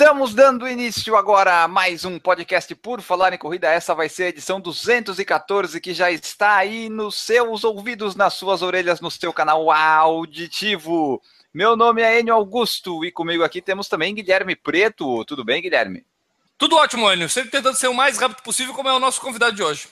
Estamos dando início agora a mais um podcast por falar em corrida. Essa vai ser a edição 214 que já está aí nos seus ouvidos, nas suas orelhas, no seu canal auditivo. Meu nome é Enio Augusto e comigo aqui temos também Guilherme Preto. Tudo bem, Guilherme? Tudo ótimo, Enio. Sempre tentando ser o mais rápido possível, como é o nosso convidado de hoje.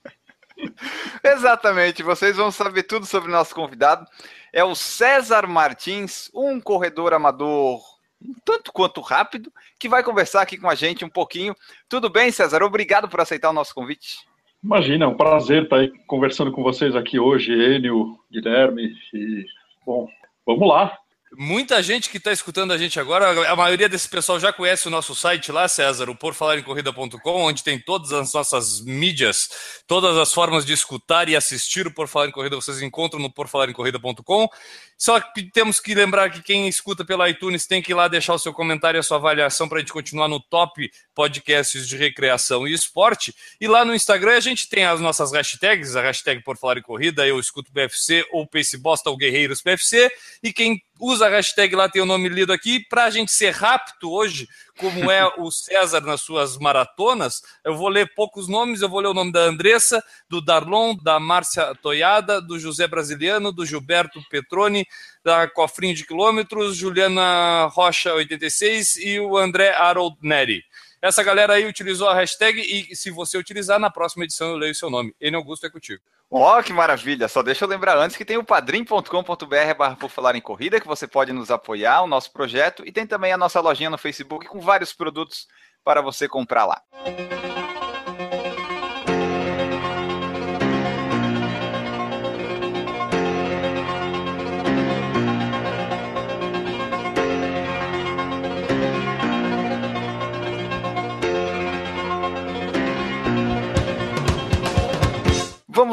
Exatamente, vocês vão saber tudo sobre o nosso convidado. É o César Martins, um corredor amador tanto quanto rápido, que vai conversar aqui com a gente um pouquinho. Tudo bem, César? Obrigado por aceitar o nosso convite. Imagina, é um prazer estar aí conversando com vocês aqui hoje, Enio, Guilherme, e, bom, vamos lá. Muita gente que está escutando a gente agora, a maioria desse pessoal já conhece o nosso site lá, César, o porfalarencorrida.com, onde tem todas as nossas mídias, todas as formas de escutar e assistir o Por Falar em Corrida, vocês encontram no porfalarencorrida.com. Só que temos que lembrar que quem escuta pela iTunes tem que ir lá deixar o seu comentário e a sua avaliação para a gente continuar no top podcasts de recreação e esporte. E lá no Instagram a gente tem as nossas hashtags, a hashtag Por Falar em Corrida, eu escuto PFC, ou Pace Bosta, ou Guerreiros PFC. E quem usa a hashtag lá tem o nome lido aqui. Para a gente ser rápido hoje, como é o César nas suas maratonas, eu vou ler poucos nomes, eu vou ler o nome da Andressa, do Darlon, da Márcia Toiada, do José Brasiliano, do Gilberto Petroni, da Cofrinho de Quilômetros, Juliana Rocha 86 e o André Harold Neri. Essa galera aí utilizou a hashtag e se você utilizar, na próxima edição eu leio seu nome. N Augusto é contigo. Ó, oh, que maravilha! Só deixa eu lembrar antes que tem o padrim.com.br barra por falar em corrida, que você pode nos apoiar, o nosso projeto, e tem também a nossa lojinha no Facebook com vários produtos para você comprar lá.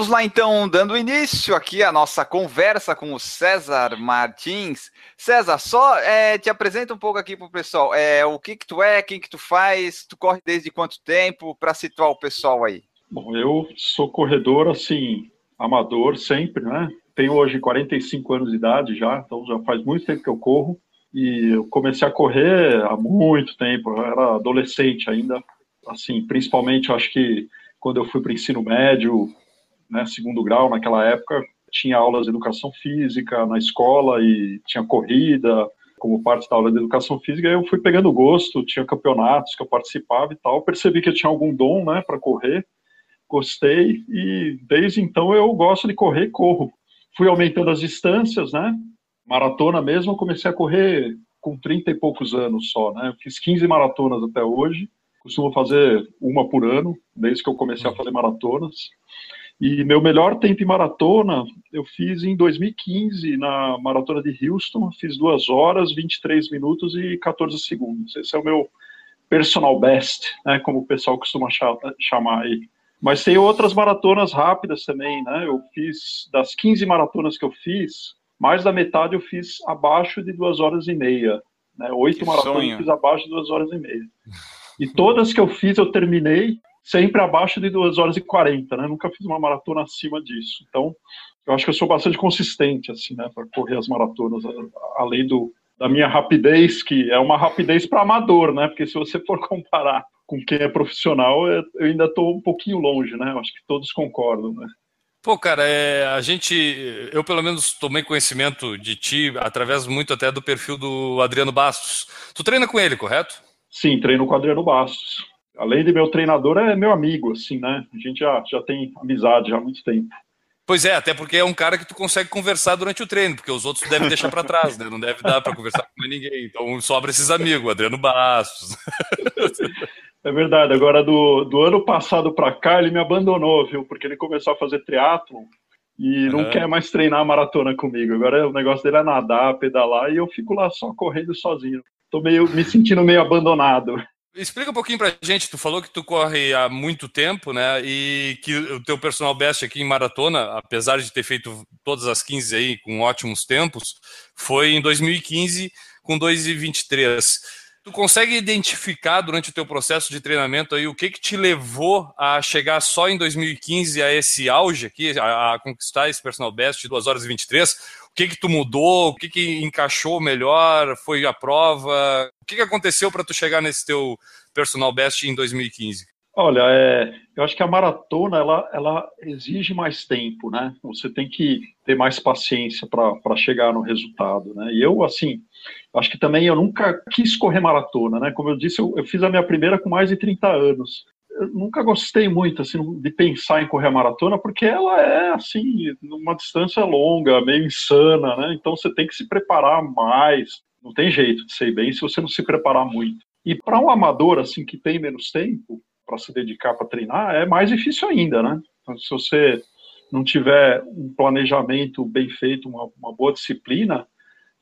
Vamos lá então, dando início aqui à nossa conversa com o César Martins. César, só é, te apresenta um pouco aqui para o pessoal. É, o que, que tu é, quem que tu faz, tu corre desde quanto tempo, para situar o pessoal aí? Bom, eu sou corredor, assim, amador sempre, né? Tenho hoje 45 anos de idade já, então já faz muito tempo que eu corro. E eu comecei a correr há muito tempo, eu era adolescente ainda, assim, principalmente acho que quando eu fui para o ensino médio, né, segundo grau naquela época, tinha aulas de educação física na escola e tinha corrida como parte da aula de educação física. Eu fui pegando gosto, tinha campeonatos que eu participava e tal. Percebi que eu tinha algum dom, né, para correr. Gostei e desde então eu gosto de correr corro. Fui aumentando as distâncias, né? Maratona mesmo, comecei a correr com 30 e poucos anos só, né? Eu fiz 15 maratonas até hoje. Costumo fazer uma por ano, desde que eu comecei a fazer maratonas. E meu melhor tempo em maratona eu fiz em 2015, na maratona de Houston, fiz 2 horas, 23 minutos e 14 segundos. Esse é o meu personal best, né, como o pessoal costuma chamar aí. Mas tem outras maratonas rápidas também, né? Eu fiz, das 15 maratonas que eu fiz, mais da metade eu fiz abaixo de 2 horas e meia. Né? Oito maratonas eu fiz abaixo de 2 horas e meia. E todas que eu fiz eu terminei sempre abaixo de 2 horas e 40, né? Nunca fiz uma maratona acima disso. Então, eu acho que eu sou bastante consistente, assim, né, para correr as maratonas, além do, da minha rapidez, que é uma rapidez para amador, né? Porque se você for comparar com quem é profissional, eu ainda estou um pouquinho longe, né? Eu acho que todos concordam, né? Pô, cara, é, a gente, eu pelo menos tomei conhecimento de ti através muito até do perfil do Adriano Bastos. Tu treina com ele, correto? Sim, treino com o Adriano Bastos além de meu treinador, é meu amigo, assim, né? A gente já, já tem amizade já há muito tempo. Pois é, até porque é um cara que tu consegue conversar durante o treino, porque os outros devem deixar para trás, né? Não deve dar para conversar com mais ninguém. Então sobra esses amigos, Adriano Bastos. É verdade. Agora, do, do ano passado para cá, ele me abandonou, viu? Porque ele começou a fazer triatlo e não uhum. quer mais treinar maratona comigo. Agora o negócio dele é nadar, pedalar e eu fico lá só correndo sozinho. Tô meio me sentindo meio abandonado. Explica um pouquinho pra gente, tu falou que tu corre há muito tempo, né, e que o teu personal best aqui em maratona, apesar de ter feito todas as 15 aí com ótimos tempos, foi em 2015 com 2,23. Tu consegue identificar durante o teu processo de treinamento aí o que que te levou a chegar só em 2015 a esse auge aqui, a, a conquistar esse personal best de 2 horas e 23? O que que tu mudou? O que que encaixou melhor? Foi a prova? O que que aconteceu para tu chegar nesse teu personal best em 2015? Olha, é, eu acho que a maratona ela, ela exige mais tempo, né? Você tem que ter mais paciência para chegar no resultado, né? E eu, assim, acho que também eu nunca quis correr maratona, né? Como eu disse, eu, eu fiz a minha primeira com mais de 30 anos eu nunca gostei muito assim de pensar em correr a maratona porque ela é assim uma distância longa, meio insana, né? Então você tem que se preparar mais. Não tem jeito de ser bem se você não se preparar muito. E para um amador assim que tem menos tempo para se dedicar para treinar é mais difícil ainda, né? Então, se você não tiver um planejamento bem feito, uma, uma boa disciplina,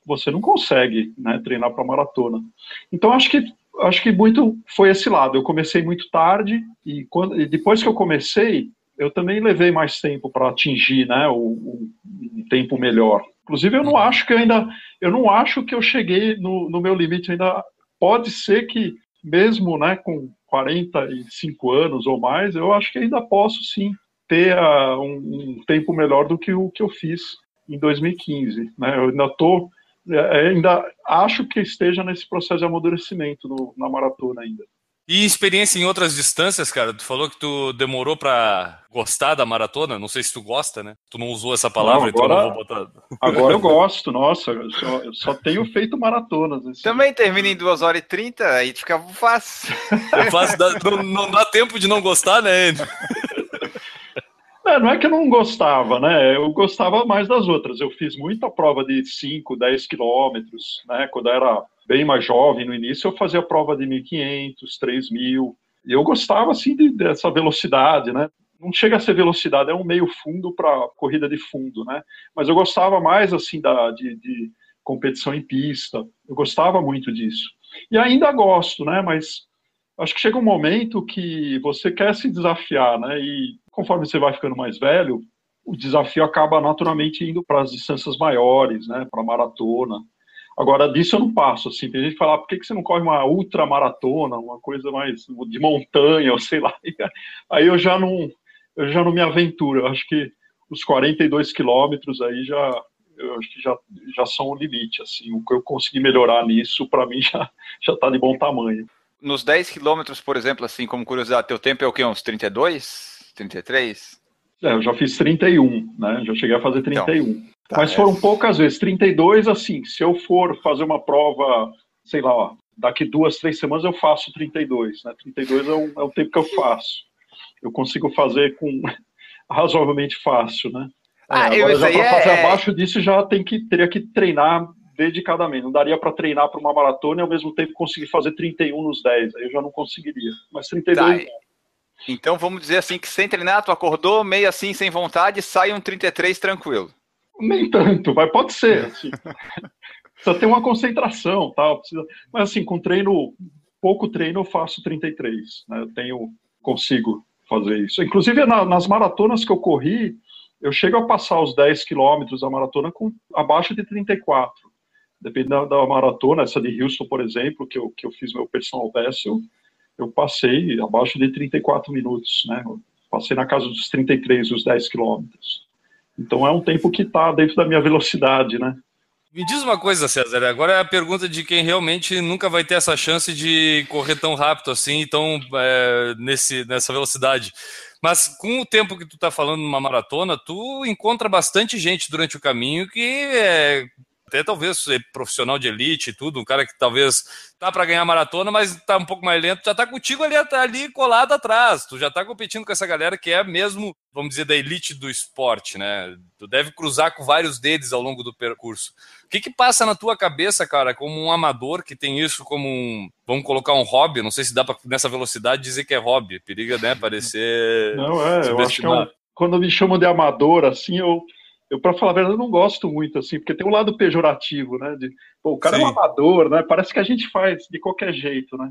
você não consegue né, treinar para maratona. Então acho que acho que muito foi esse lado. Eu comecei muito tarde e, quando, e depois que eu comecei, eu também levei mais tempo para atingir, né, o, o, um tempo melhor. Inclusive, eu não acho que eu ainda, eu não acho que eu cheguei no, no meu limite ainda. Pode ser que mesmo, né, com 45 anos ou mais, eu acho que ainda posso sim ter uh, um, um, tempo melhor do que o que eu fiz em 2015. Né? Eu ainda estou ainda acho que esteja nesse processo de amadurecimento no, na maratona ainda. E experiência em outras distâncias, cara? Tu falou que tu demorou para gostar da maratona. Não sei se tu gosta, né? Tu não usou essa palavra, não, agora, então não vou botar. Agora eu gosto, nossa. Eu só, eu só tenho feito maratonas. Assim. Também termina em 2 horas e 30, aí fica fácil. É fácil não, não dá tempo de não gostar, né? É, não é que eu não gostava, né? Eu gostava mais das outras. Eu fiz muita prova de 5, 10 quilômetros, né? Quando eu era bem mais jovem no início, eu fazia prova de 1.500, 3.000. E eu gostava, assim, de, dessa velocidade, né? Não chega a ser velocidade, é um meio fundo para corrida de fundo, né? Mas eu gostava mais, assim, da, de, de competição em pista. Eu gostava muito disso. E ainda gosto, né? Mas acho que chega um momento que você quer se desafiar, né? E conforme você vai ficando mais velho, o desafio acaba naturalmente indo para as distâncias maiores, né? Para maratona. Agora, disso eu não passo, assim, tem gente que fala, ah, por que, você não corre uma ultramaratona, uma coisa mais de montanha, ou sei lá, aí eu já não, eu já não me aventuro, eu acho que os 42 quilômetros aí já, eu acho que já, já são o limite, assim, o que eu conseguir melhorar nisso, para mim já, já tá de bom tamanho nos 10 quilômetros, por exemplo, assim, como curiosidade, teu tempo é o quê? Uns 32? 33? É, eu já fiz 31, né? Já cheguei a fazer 31. Então, tá, Mas é. foram poucas vezes. 32, assim, se eu for fazer uma prova, sei lá, ó, daqui duas, três semanas eu faço 32, né? 32 é o, é o tempo que eu faço. Eu consigo fazer com razoavelmente fácil, né? Ah, é, agora já para é... fazer abaixo disso já tem que teria que treinar dedicadamente. Não daria para treinar para uma maratona e ao mesmo tempo conseguir fazer 31 nos 10. Aí eu já não conseguiria. Mas 32. Tá. Então vamos dizer assim que sem treinar, tu acordou meio assim, sem vontade, sai um 33 tranquilo. Nem tanto, mas pode ser. Assim. Precisa ter uma concentração, tal. Precisa... Mas assim, com treino, pouco treino, eu faço 33. Né? Eu tenho, consigo fazer isso. Inclusive na, nas maratonas que eu corri, eu chego a passar os 10 quilômetros da maratona com abaixo de 34 dependendo da, maratona, essa de Houston, por exemplo, que eu, que eu fiz meu personal best, eu, eu passei abaixo de 34 minutos, né? Eu passei na casa dos 33, os 10 quilômetros. Então é um tempo que está dentro da minha velocidade, né? Me diz uma coisa, César. Agora é a pergunta de quem realmente nunca vai ter essa chance de correr tão rápido assim, tão é, nesse, nessa velocidade. Mas com o tempo que tu está falando numa maratona, tu encontra bastante gente durante o caminho que é, até talvez profissional de elite e tudo, um cara que talvez tá para ganhar maratona, mas tá um pouco mais lento, já tá contigo ali, tá ali colado atrás. Tu já tá competindo com essa galera que é mesmo, vamos dizer, da elite do esporte, né? Tu deve cruzar com vários deles ao longo do percurso. O que que passa na tua cabeça, cara, como um amador que tem isso como um, vamos colocar um hobby, não sei se dá para nessa velocidade dizer que é hobby, periga, né, parecer Não, é, eu acho que é um, quando me chamam de amador assim, eu eu, para falar a verdade, não gosto muito, assim, porque tem um lado pejorativo, né? De, pô, o cara Sim. é um amador, né? Parece que a gente faz de qualquer jeito, né?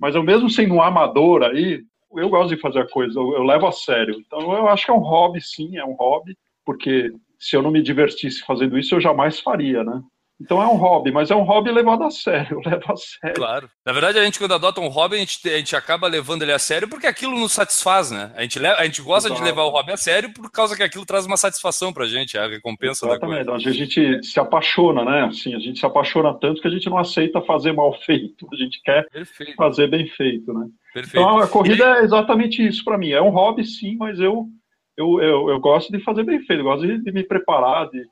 Mas eu mesmo sendo um amador aí, eu gosto de fazer a coisa, eu, eu levo a sério. Então eu acho que é um hobby, sim, é um hobby, porque se eu não me divertisse fazendo isso, eu jamais faria, né? Então é um hobby, mas é um hobby levado a sério, eu levo a sério. Claro. Na verdade, a gente, quando adota um hobby, a gente, a gente acaba levando ele a sério porque aquilo nos satisfaz, né? A gente, leva, a gente gosta Exato. de levar o hobby a sério por causa que aquilo traz uma satisfação pra gente, é a recompensa Exatamente. da coisa. A gente se apaixona, né? Assim, a gente se apaixona tanto que a gente não aceita fazer mal feito, a gente quer Perfeito. fazer bem feito, né? Perfeito. Então a corrida é exatamente isso para mim. É um hobby, sim, mas eu, eu, eu, eu gosto de fazer bem feito, eu gosto de, de me preparar, de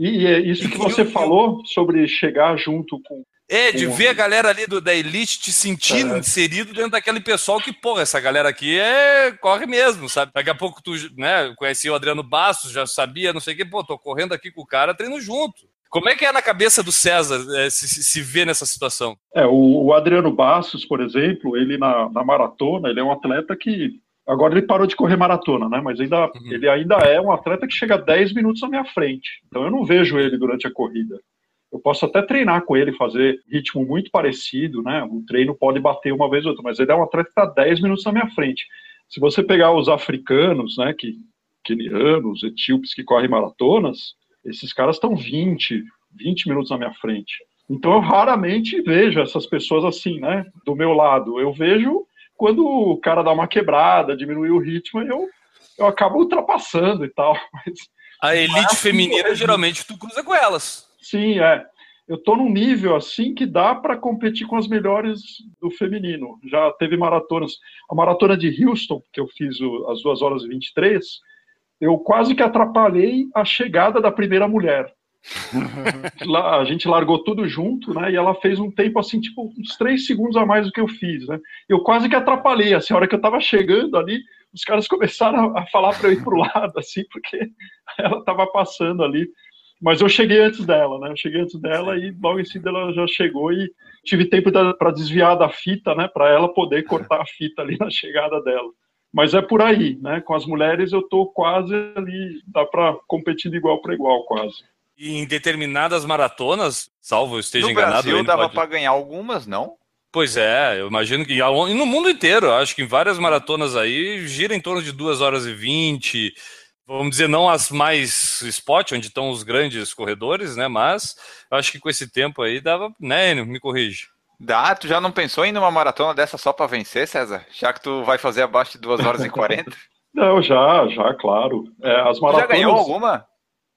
e é isso que você falou sobre chegar junto com. É, de com... ver a galera ali do, da elite te sentindo é. inserido dentro daquele pessoal que, porra, essa galera aqui é corre mesmo, sabe? Daqui a pouco tu, né, conhecia o Adriano Bastos, já sabia, não sei o que, pô, tô correndo aqui com o cara, treino junto. Como é que é na cabeça do César é, se, se vê nessa situação? É, o, o Adriano Bastos, por exemplo, ele na, na maratona, ele é um atleta que Agora ele parou de correr maratona, né? Mas ainda, uhum. ele ainda é um atleta que chega 10 minutos na minha frente. Então eu não vejo ele durante a corrida. Eu posso até treinar com ele, fazer ritmo muito parecido, né? O treino pode bater uma vez ou outra, mas ele é um atleta que está 10 minutos na minha frente. Se você pegar os africanos, né, que quenianos, etíopes que correm maratonas, esses caras estão 20, 20 minutos na minha frente. Então eu raramente vejo essas pessoas assim, né, do meu lado. Eu vejo quando o cara dá uma quebrada, diminui o ritmo, eu, eu acabo ultrapassando e tal. Mas, a elite feminina, é, geralmente, tu cruza com elas. Sim, é. Eu tô num nível assim que dá para competir com as melhores do feminino. Já teve maratonas. A maratona de Houston, que eu fiz o, as 2 horas e 23, eu quase que atrapalhei a chegada da primeira mulher. A gente largou tudo junto, né? E ela fez um tempo assim, tipo, uns três segundos a mais do que eu fiz, né? Eu quase que atrapalhei, assim, a hora que eu tava chegando ali, os caras começaram a, falar para eu ir pro lado, assim, porque ela tava passando ali. Mas eu cheguei antes dela, né? Eu cheguei antes dela e logo em seguida ela já chegou e tive tempo para desviar da fita, né? Para ela poder cortar a fita ali na chegada dela. Mas é por aí, né? Com as mulheres eu tô quase ali, dá para competir de igual para igual, quase. E em determinadas maratonas, salvo eu esteja no enganado. No Brasil dava pode... para ganhar algumas, não? Pois é, eu imagino que e no mundo inteiro, acho que em várias maratonas aí gira em torno de 2 horas e 20, vamos dizer, não as mais spot, onde estão os grandes corredores, né? Mas acho que com esse tempo aí dava, né, Enio? Me corrige. Dá, tu já não pensou em uma maratona dessa só para vencer, César? Já que tu vai fazer abaixo de 2 horas e 40? não, já, já, claro. É, as maratonas... Já ganhou alguma?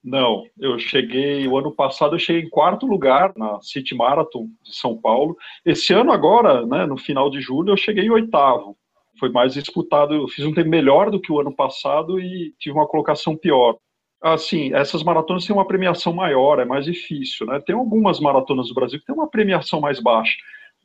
Não, eu cheguei, o ano passado eu cheguei em quarto lugar na City Marathon de São Paulo. Esse ano agora, né, no final de julho, eu cheguei em oitavo. Foi mais disputado, eu fiz um tempo melhor do que o ano passado e tive uma colocação pior. Assim, essas maratonas têm uma premiação maior, é mais difícil, né? Tem algumas maratonas do Brasil que tem uma premiação mais baixa.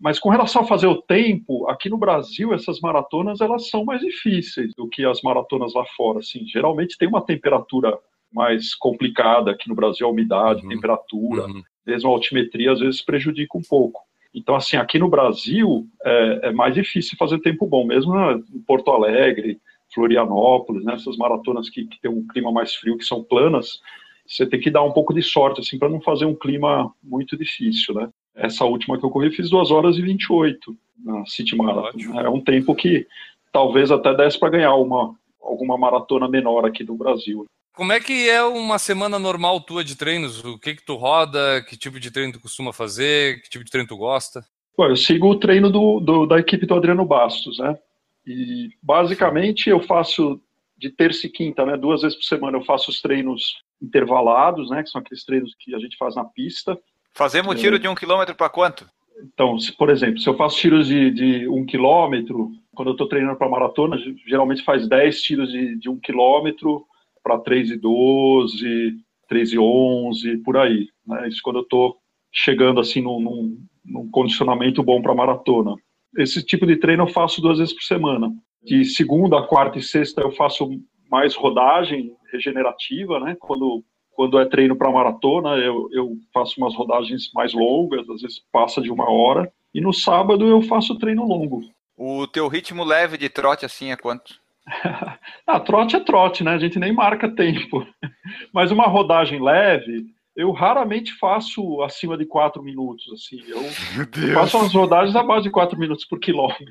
Mas com relação a fazer o tempo, aqui no Brasil, essas maratonas elas são mais difíceis do que as maratonas lá fora. Assim, geralmente tem uma temperatura mais complicada aqui no Brasil, a umidade, uhum. temperatura, uhum. mesmo a altimetria às vezes prejudica um pouco. Então, assim, aqui no Brasil é, é mais difícil fazer tempo bom, mesmo em Porto Alegre, Florianópolis, né, essas maratonas que, que tem um clima mais frio, que são planas, você tem que dar um pouco de sorte, assim, para não fazer um clima muito difícil, né. Essa última que eu corri, fiz 2 horas e 28 na City Marathon. É um tempo que talvez até desse para ganhar uma, alguma maratona menor aqui no Brasil. Como é que é uma semana normal tua de treinos? O que que tu roda? Que tipo de treino tu costuma fazer? Que tipo de treino tu gosta? Bom, eu sigo o treino do, do, da equipe do Adriano Bastos, né? E basicamente eu faço de terça e quinta, né? Duas vezes por semana eu faço os treinos intervalados, né? Que são aqueles treinos que a gente faz na pista. Fazemos um tiro é. de um quilômetro para quanto? Então, se, por exemplo, se eu faço tiros de, de um quilômetro, quando eu estou treinando para maratona, geralmente faz 10 tiros de, de um quilômetro para 3 e 12, 3 e 11, por aí. Né? Isso quando eu estou chegando assim num, num, num condicionamento bom para maratona. Esse tipo de treino eu faço duas vezes por semana. De segunda, quarta e sexta eu faço mais rodagem regenerativa, né? Quando quando é treino para maratona, eu, eu faço umas rodagens mais longas, às vezes passa de uma hora. E no sábado eu faço treino longo. O teu ritmo leve de trote assim é quanto? ah, trote é trote, né? A gente nem marca tempo. Mas uma rodagem leve, eu raramente faço acima de 4 minutos. Assim. Eu faço umas rodagens a base de 4 minutos por quilômetro.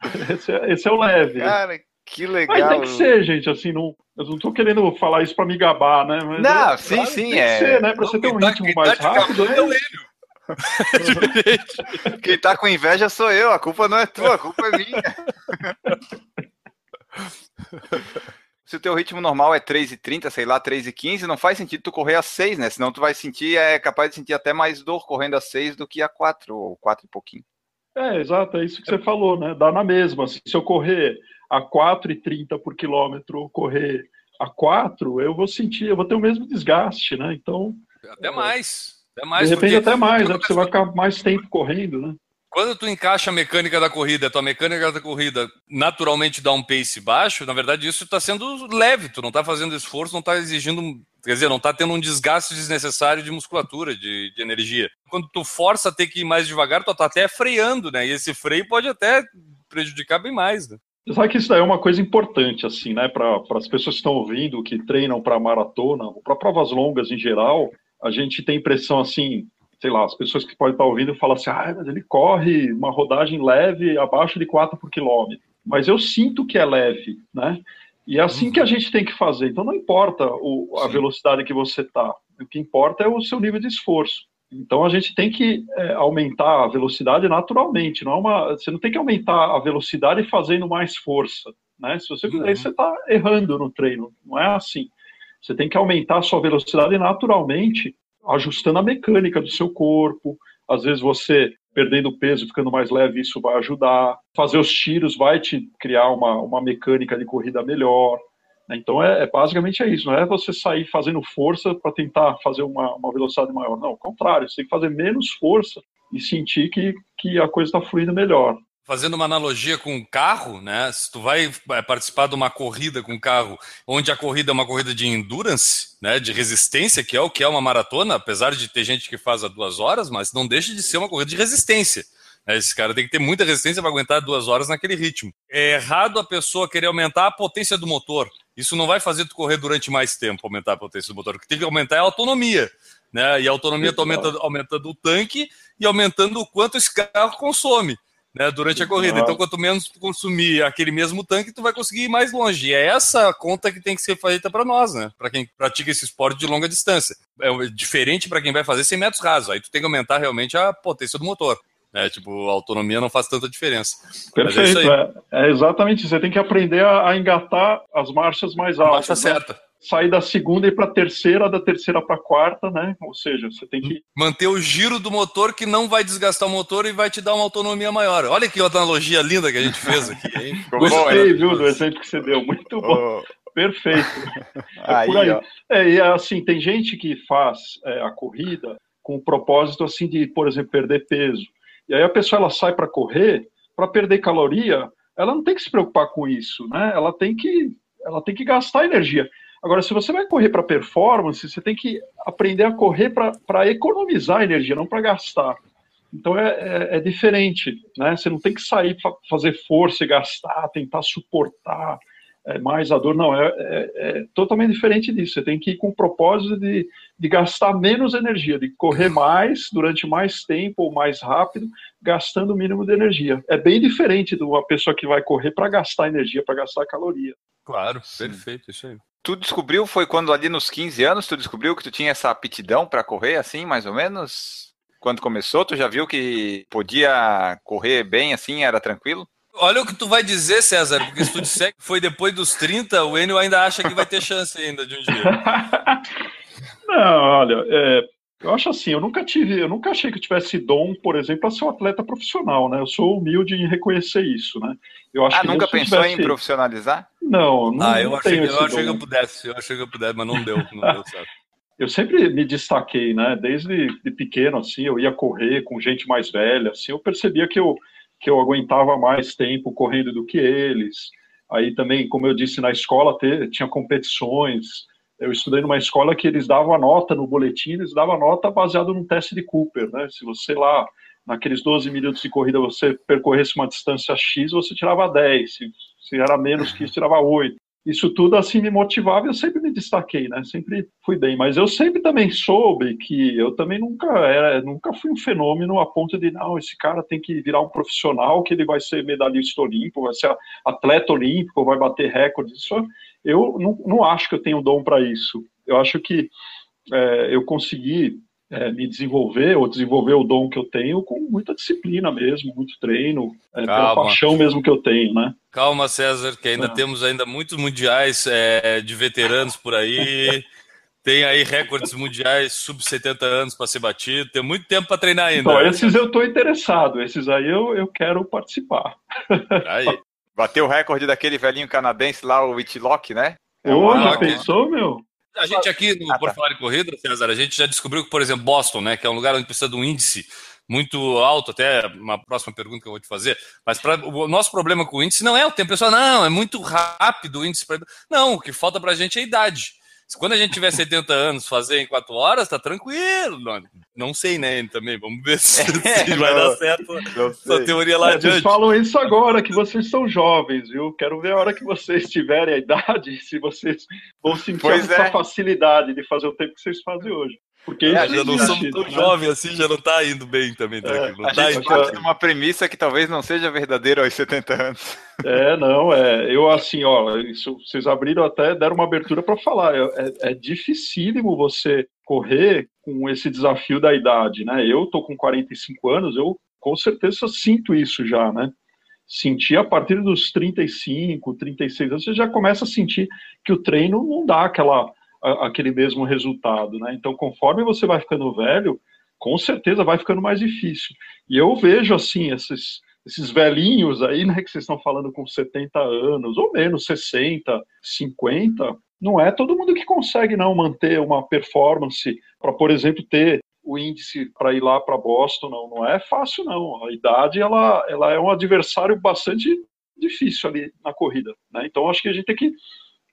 Esse é, esse é o leve. Cara, que legal. Mas tem que ser, gente, assim, não, eu não tô querendo falar isso para me gabar, né? Mas não, é, sim, claro, sim, tem é. que ser, né? Para você ter um tá- ritmo mais tá rápido. é É... Quem tá com inveja sou eu, a culpa não é tua, a culpa é minha. Se o teu ritmo normal é 3,30, sei lá, 3,15, não faz sentido tu correr a 6, né? Senão tu vai sentir, é capaz de sentir até mais dor correndo a 6 do que a 4, ou 4 e pouquinho. é, exato, é isso que você falou, né? Dá na mesma. Assim, se eu correr a 4,30 por quilômetro ou correr a 4, eu vou sentir, eu vou ter o mesmo desgaste, né? Então, Até mais. Até mais de repente até mais, né? Porque você vai ficar mais tempo correndo, né? Quando tu encaixa a mecânica da corrida, a tua mecânica da corrida naturalmente dá um pace baixo, na verdade isso está sendo leve, tu não está fazendo esforço, não está exigindo, quer dizer, não está tendo um desgaste desnecessário de musculatura, de, de energia. Quando tu força a ter que ir mais devagar, tu está até freando, né? E esse freio pode até prejudicar bem mais, né? Você sabe que isso daí é uma coisa importante, assim, né? Para as pessoas que estão ouvindo, que treinam para maratona, para provas longas em geral, a gente tem impressão assim, sei lá, as pessoas que podem estar ouvindo falam assim, ah, mas ele corre uma rodagem leve abaixo de 4 por quilômetro. Mas eu sinto que é leve, né? E é assim que a gente tem que fazer. Então não importa o, a Sim. velocidade que você está, o que importa é o seu nível de esforço. Então a gente tem que é, aumentar a velocidade naturalmente. Não é uma, você não tem que aumentar a velocidade fazendo mais força, né? Se você fizer isso, você está errando no treino. Não é assim. Você tem que aumentar a sua velocidade naturalmente, ajustando a mecânica do seu corpo. Às vezes você perdendo peso, ficando mais leve, isso vai ajudar. Fazer os tiros vai te criar uma, uma mecânica de corrida melhor. né? Então é, é basicamente é isso. Não é você sair fazendo força para tentar fazer uma, uma velocidade maior. Não, ao contrário. Você tem que fazer menos força e sentir que, que a coisa está fluindo melhor. Fazendo uma analogia com o carro, né? Se tu vai vai participar de uma corrida com carro, onde a corrida é uma corrida de endurance, né? De resistência, que é o que é uma maratona, apesar de ter gente que faz a duas horas, mas não deixa de ser uma corrida de resistência. né? Esse cara tem que ter muita resistência para aguentar duas horas naquele ritmo. É errado a pessoa querer aumentar a potência do motor. Isso não vai fazer tu correr durante mais tempo, aumentar a potência do motor. O que tem que aumentar é a autonomia. Né? E a autonomia aumenta, aumentando o tanque e aumentando o quanto esse carro consome né, durante a corrida. Então, quanto menos tu consumir aquele mesmo tanque, tu vai conseguir ir mais longe. E é essa conta que tem que ser feita para nós, né? Para quem pratica esse esporte de longa distância. É diferente para quem vai fazer 100 metros rasos. Aí tu tem que aumentar realmente a potência do motor. Né? Tipo, a autonomia não faz tanta diferença. É Perfeito. É, é exatamente isso. Você tem que aprender a, a engatar as marchas mais altas. marcha né? certa. Sair da segunda e para a terceira, da terceira para a quarta, né? Ou seja, você tem que. Manter o giro do motor que não vai desgastar o motor e vai te dar uma autonomia maior. Olha que analogia linda que a gente fez aqui, hein? Bom, Gostei, viu, do exemplo que você deu. Muito bom. Ô, Perfeito. aí, por aí. ó. É, e assim, tem gente que faz é, a corrida com o propósito assim de, por exemplo, perder peso. E aí a pessoa ela sai para correr, para perder caloria, ela não tem que se preocupar com isso, né? Ela tem que ela tem que gastar energia. Agora, se você vai correr para performance, você tem que aprender a correr para economizar energia, não para gastar. Então é, é, é diferente, né? Você não tem que sair para fazer força e gastar, tentar suportar é, mais a dor, não, é, é, é totalmente diferente disso. Você tem que ir com o propósito de, de gastar menos energia, de correr mais durante mais tempo ou mais rápido, gastando o mínimo de energia. É bem diferente de uma pessoa que vai correr para gastar energia, para gastar caloria. Claro, perfeito, isso aí. Tu descobriu, foi quando ali nos 15 anos, tu descobriu que tu tinha essa aptidão para correr, assim, mais ou menos? Quando começou, tu já viu que podia correr bem, assim, era tranquilo? Olha o que tu vai dizer, César, porque se tu disser que foi depois dos 30, o Enio ainda acha que vai ter chance ainda de um dia. Não, olha, é, eu acho assim, eu nunca tive, eu nunca achei que eu tivesse dom, por exemplo, para ser um atleta profissional, né? Eu sou humilde em reconhecer isso, né? Eu acho Ah, que nunca pensou tivesse- em profissionalizar? Não, não, Ah, eu não achei, eu achei que eu pudesse, eu achei que eu pudesse, mas não deu, não deu certo. eu sempre me destaquei, né? Desde de pequeno, assim, eu ia correr com gente mais velha, assim, eu percebia que eu, que eu aguentava mais tempo correndo do que eles. Aí também, como eu disse, na escola te- tinha competições. Eu estudei numa escola que eles davam a nota no boletim, eles davam a nota baseado num teste de Cooper, né? Se você lá, naqueles 12 minutos de corrida, você percorresse uma distância X, você tirava 10. Se, se era menos que isso, tirava 8. isso tudo assim me motivava e eu sempre me destaquei, né? Sempre fui bem, mas eu sempre também soube que eu também nunca era, nunca fui um fenômeno a ponto de não, esse cara tem que virar um profissional, que ele vai ser medalhista olímpico, vai ser atleta olímpico, vai bater recordes. Isso eu não, não acho que eu tenho dom para isso. Eu acho que é, eu consegui é, me desenvolver ou desenvolver o dom que eu tenho com muita disciplina mesmo, muito treino, é, pela paixão mesmo que eu tenho, né? Calma, César, que ainda é. temos ainda muitos mundiais é, de veteranos por aí. Tem aí recordes mundiais sub 70 anos para ser batido. Tem muito tempo para treinar ainda. Então, esses eu estou interessado. Esses aí eu, eu quero participar. Aí. Bateu o recorde daquele velhinho canadense lá, o Whitlock, né? Ô, já pensou, meu? A gente aqui no ah, Por tá. Falar em Corrida, César, a gente já descobriu que, por exemplo, Boston, né, que é um lugar onde precisa de um índice muito alto, até uma próxima pergunta que eu vou te fazer, mas pra, o nosso problema com o índice não é o tempo, pessoal, não, é muito rápido o índice. Pra... Não, o que falta para a gente é a idade. Quando a gente tiver 70 anos, fazer em 4 horas, tá tranquilo. Não, não sei, né, também. Vamos ver se, é, se vai dar certo essa teoria lá é, adiante. Vocês falam isso agora, que vocês são jovens, viu? Quero ver a hora que vocês tiverem a idade, se vocês vão sentir pois essa é. facilidade de fazer o tempo que vocês fazem hoje. Porque é, já não somos tão né? jovens assim, já não tá indo bem também. Tá é, a tá gente parte uma premissa que talvez não seja verdadeira aos 70 anos. É, não, é. Eu assim, ó, isso, vocês abriram até, deram uma abertura para falar. É, é dificílimo você correr com esse desafio da idade, né? Eu tô com 45 anos, eu com certeza sinto isso já, né? Sentir a partir dos 35, 36 anos, você já começa a sentir que o treino não dá aquela aquele mesmo resultado, né? Então, conforme você vai ficando velho, com certeza vai ficando mais difícil. E eu vejo assim esses esses velhinhos aí, né, que vocês estão falando com 70 anos ou menos, 60, 50, não é todo mundo que consegue não manter uma performance para, por exemplo, ter o índice para ir lá para Boston, não, não é fácil não. A idade ela, ela é um adversário bastante difícil ali na corrida, né? Então acho que a gente tem que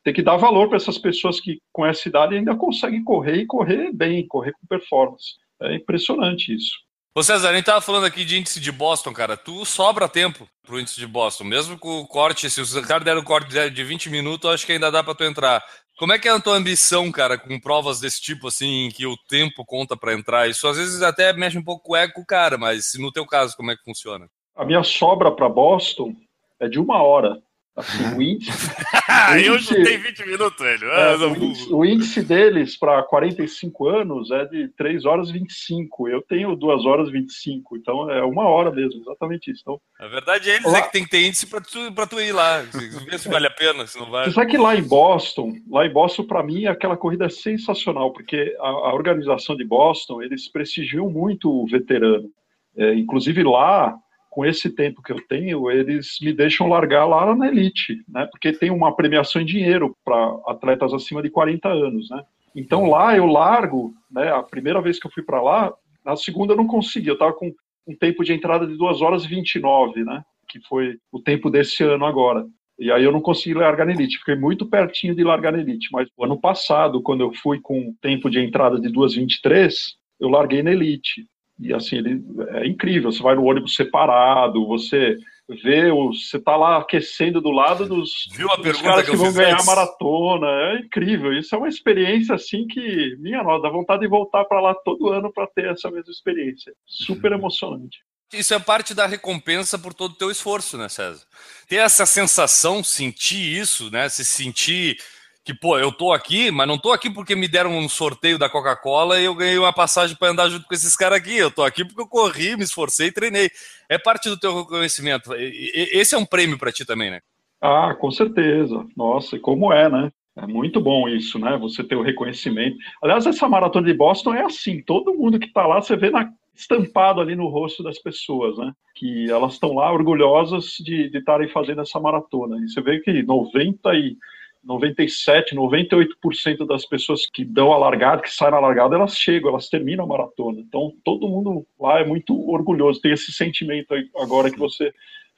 tem que dar valor para essas pessoas que com essa idade ainda conseguem correr e correr bem, correr com performance. É impressionante isso. Ô César, a gente tava falando aqui de índice de Boston, cara. Tu sobra tempo pro índice de Boston, mesmo com o corte, se os caras deram um corte de 20 minutos, acho que ainda dá para tu entrar. Como é que é a tua ambição, cara, com provas desse tipo, assim, que o tempo conta para entrar? Isso às vezes até mexe um pouco com o ego, cara, mas no teu caso, como é que funciona? A minha sobra para Boston é de uma hora. Assim, o índice. eu chutei 20 minutos, velho. É, o, índice, o, índice, deles para 45 anos é de 3 horas e 25. Eu tenho 2 horas e 25. Então é uma hora mesmo, exatamente isso. Então, a verdade é eles lá... é que tem que ter índice para tu, tu ir lá. Ver se vale a pena, se não vale. Você sabe que lá em Boston, lá em Boston, para mim, aquela corrida é sensacional, porque a, a organização de Boston, eles prestigiam muito o veterano. É, inclusive lá com esse tempo que eu tenho, eles me deixam largar lá na elite, né? Porque tem uma premiação em dinheiro para atletas acima de 40 anos, né? Então lá eu largo, né? A primeira vez que eu fui para lá, na segunda eu não consegui, eu estava com um tempo de entrada de 2 horas e 29, né? Que foi o tempo desse ano agora. E aí eu não consegui largar na elite, fiquei muito pertinho de largar na elite, mas o ano passado, quando eu fui com tempo de entrada de 2:23, eu larguei na elite. E assim, ele é incrível. Você vai no ônibus separado, você vê, você tá lá aquecendo do lado dos, Viu a dos caras que, que vão ganhar a maratona. É incrível. Isso é uma experiência assim que, minha nossa, dá vontade de voltar para lá todo ano para ter essa mesma experiência. Super emocionante. Isso é parte da recompensa por todo o teu esforço, né, César? Ter essa sensação, sentir isso, né? Se sentir que, pô, eu tô aqui, mas não tô aqui porque me deram um sorteio da Coca-Cola e eu ganhei uma passagem para andar junto com esses caras aqui. Eu tô aqui porque eu corri, me esforcei e treinei. É parte do teu reconhecimento. Esse é um prêmio para ti também, né? Ah, com certeza. Nossa, e como é, né? É muito bom isso, né? Você ter o reconhecimento. Aliás, essa maratona de Boston é assim: todo mundo que está lá, você vê na, estampado ali no rosto das pessoas, né? Que elas estão lá orgulhosas de estarem fazendo essa maratona. E você vê que 90 e 97, 98% das pessoas que dão a largada, que saem na largada, elas chegam, elas terminam a maratona. Então, todo mundo lá é muito orgulhoso, tem esse sentimento agora que você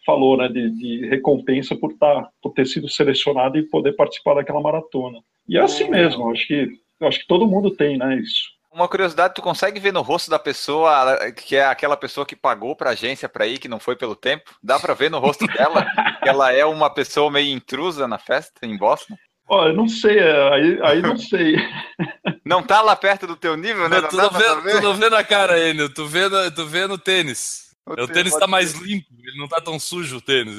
falou, né, de, de recompensa por, tá, por ter sido selecionado e poder participar daquela maratona. E é assim mesmo, acho que, acho que todo mundo tem, né, isso. Uma curiosidade, tu consegue ver no rosto da pessoa que é aquela pessoa que pagou para a agência para ir, que não foi pelo tempo? Dá para ver no rosto dela? ela é uma pessoa meio intrusa na festa em Boston? Olha, eu não sei, é, aí, aí não sei. Não tá lá perto do teu nível, né? Não, tu, não vê, tu não vê na cara, Enio, tu vê no, tu vê no tênis. O, o tênis tá mais limpo, ele não tá tão sujo o tênis.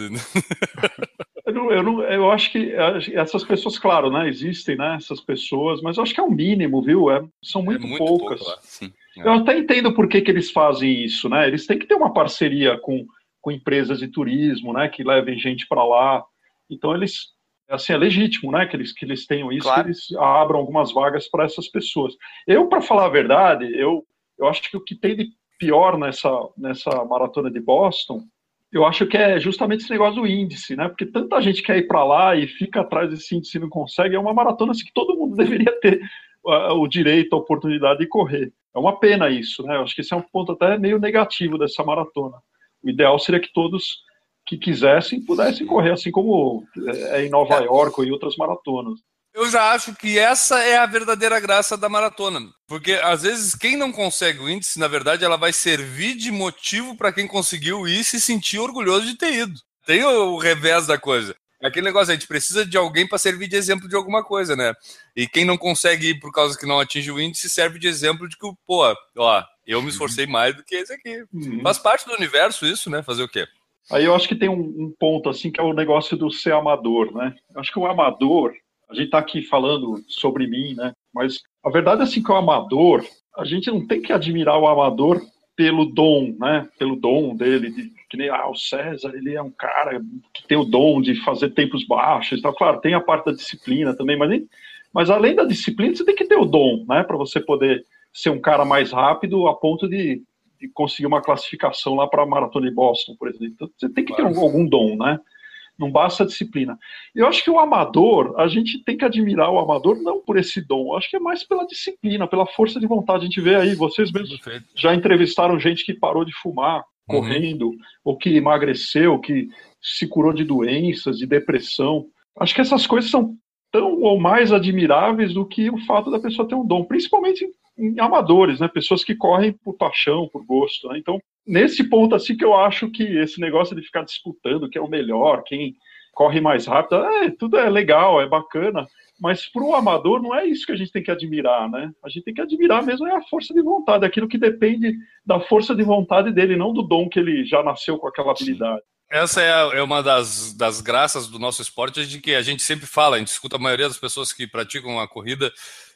Eu, não, eu, não, eu acho que essas pessoas, claro, né, existem, né, essas pessoas, mas eu acho que é o mínimo, viu? É, são muito, é muito poucas. Pouco, Sim, é. Eu até entendo por que, que eles fazem isso, né? Eles têm que ter uma parceria com, com empresas de turismo, né, que levem gente para lá. Então eles assim, é legítimo, né, que eles, que eles tenham isso, claro. que eles abram algumas vagas para essas pessoas. Eu, para falar a verdade, eu, eu acho que o que tem de pior nessa, nessa maratona de Boston, eu acho que é justamente esse negócio do índice, né, porque tanta gente quer ir para lá e fica atrás desse índice e não consegue, é uma maratona assim, que todo mundo deveria ter o direito, a oportunidade de correr. É uma pena isso, né, eu acho que esse é um ponto até meio negativo dessa maratona. O ideal seria que todos que quisessem pudessem correr, assim como é em Nova é. York ou em outras maratonas. Eu já acho que essa é a verdadeira graça da maratona. Porque às vezes quem não consegue o índice, na verdade, ela vai servir de motivo para quem conseguiu ir se sentir orgulhoso de ter ido. Tem o revés da coisa. Aquele negócio, a gente precisa de alguém para servir de exemplo de alguma coisa, né? E quem não consegue ir por causa que não atinge o índice serve de exemplo de que, pô, ó, eu me esforcei mais do que esse aqui. Uhum. Faz parte do universo isso, né? Fazer o quê? Aí eu acho que tem um, um, ponto assim que é o negócio do ser amador, né? Eu acho que o amador, a gente está aqui falando sobre mim, né? Mas a verdade é assim que o amador, a gente não tem que admirar o amador pelo dom, né? Pelo dom dele, de, que nem ah, o César, ele é um cara que tem o dom de fazer tempos baixos, tal. Claro, tem a parte da disciplina também, mas, mas além da disciplina, você tem que ter o dom, né? Para você poder ser um cara mais rápido a ponto de e conseguir uma classificação lá para a Maratona de Boston, por exemplo. Então, você tem que ter algum dom, né? Não basta a disciplina. Eu acho que o amador, a gente tem que admirar o amador não por esse dom, acho que é mais pela disciplina, pela força de vontade. A gente vê aí, vocês mesmos Perfeito. já entrevistaram gente que parou de fumar. Correndo, uhum. ou que emagreceu, que se curou de doenças, de depressão. Acho que essas coisas são tão ou mais admiráveis do que o fato da pessoa ter um dom, principalmente em amadores, né? Pessoas que correm por paixão, por gosto. Né? Então, nesse ponto assim que eu acho que esse negócio de ficar disputando quem é o melhor, quem corre mais rápido, é, tudo é legal, é bacana. Mas para o amador não é isso que a gente tem que admirar, né? A gente tem que admirar mesmo é a força de vontade, aquilo que depende da força de vontade dele, não do dom que ele já nasceu com aquela habilidade. Essa é, é uma das, das graças do nosso esporte, de que a gente sempre fala, a gente escuta a maioria das pessoas que praticam a corrida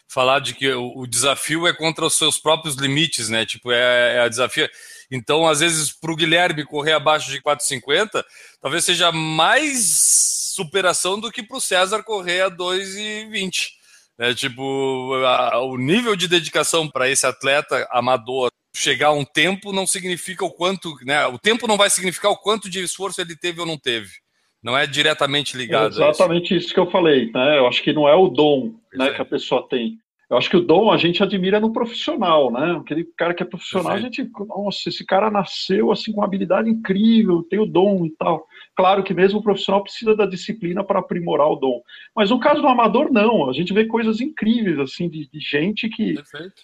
falar de que o, o, desafio é contra os seus próprios limites, né? Tipo, é, é a desafio. Então, às vezes, para o Guilherme correr abaixo de 4,50, talvez seja mais superação do que para o César correr a 2,20. Né? Tipo, a, o nível de dedicação para esse atleta amador chegar a um tempo não significa o quanto, né? O tempo não vai significar o quanto de esforço ele teve ou não teve. Não é diretamente ligado. É exatamente isso. isso. que eu falei, né? Eu acho que não é o dom né, é. que a pessoa tem. Eu acho que o dom a gente admira no profissional, né? Aquele cara que é profissional, a gente, nossa, esse cara nasceu assim com uma habilidade incrível, tem o dom e tal. Claro que mesmo o profissional precisa da disciplina para aprimorar o dom. Mas no caso do amador, não. A gente vê coisas incríveis, assim, de, de gente que,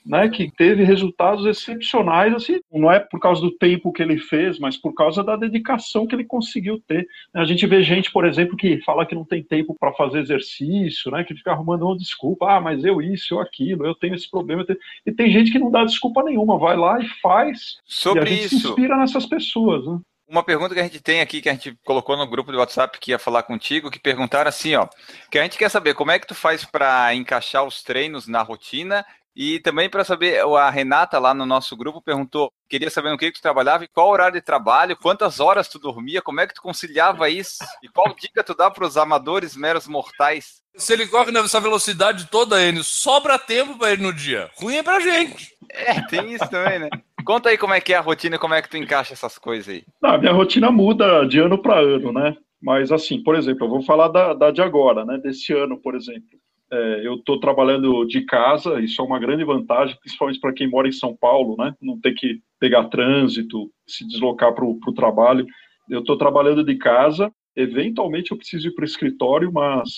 né, que teve resultados excepcionais, assim, não é por causa do tempo que ele fez, mas por causa da dedicação que ele conseguiu ter. A gente vê gente, por exemplo, que fala que não tem tempo para fazer exercício, né, que fica arrumando uma desculpa, ah, mas eu isso, eu aquilo, eu tenho esse problema. Tenho... E tem gente que não dá desculpa nenhuma, vai lá e faz. Sobre e a gente isso. se inspira nessas pessoas, né? Uma pergunta que a gente tem aqui, que a gente colocou no grupo do WhatsApp que ia falar contigo, que perguntaram assim, ó, que a gente quer saber como é que tu faz para encaixar os treinos na rotina e também para saber, a Renata lá no nosso grupo perguntou, queria saber no que, que tu trabalhava e qual horário de trabalho, quantas horas tu dormia, como é que tu conciliava isso e qual dica tu dá para os amadores meros mortais? Se ele corre nessa velocidade toda, Enio, sobra tempo para ele no dia. Ruim é pra gente. É, tem isso também, né? Conta aí como é que é a rotina e como é que tu encaixa essas coisas aí. Não, a minha rotina muda de ano para ano, né? Mas assim, por exemplo, eu vou falar da, da de agora, né? Desse ano, por exemplo. É, eu estou trabalhando de casa, isso é uma grande vantagem, principalmente para quem mora em São Paulo, né? Não ter que pegar trânsito, se deslocar para o trabalho. Eu estou trabalhando de casa, eventualmente eu preciso ir para o escritório, mas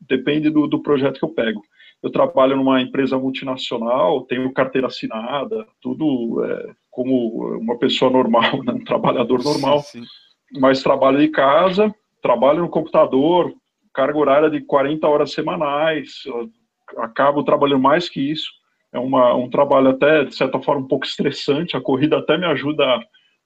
depende do, do projeto que eu pego. Eu trabalho numa empresa multinacional, tenho carteira assinada, tudo é, como uma pessoa normal, né? um trabalhor normal, sim, sim. mas trabalho de casa trabalho no computador, carga horária de 40 horas semanais, acabo trabalhando mais que isso. É uma, um trabalho até, de certa forma, um pouco estressante. A corrida até me ajuda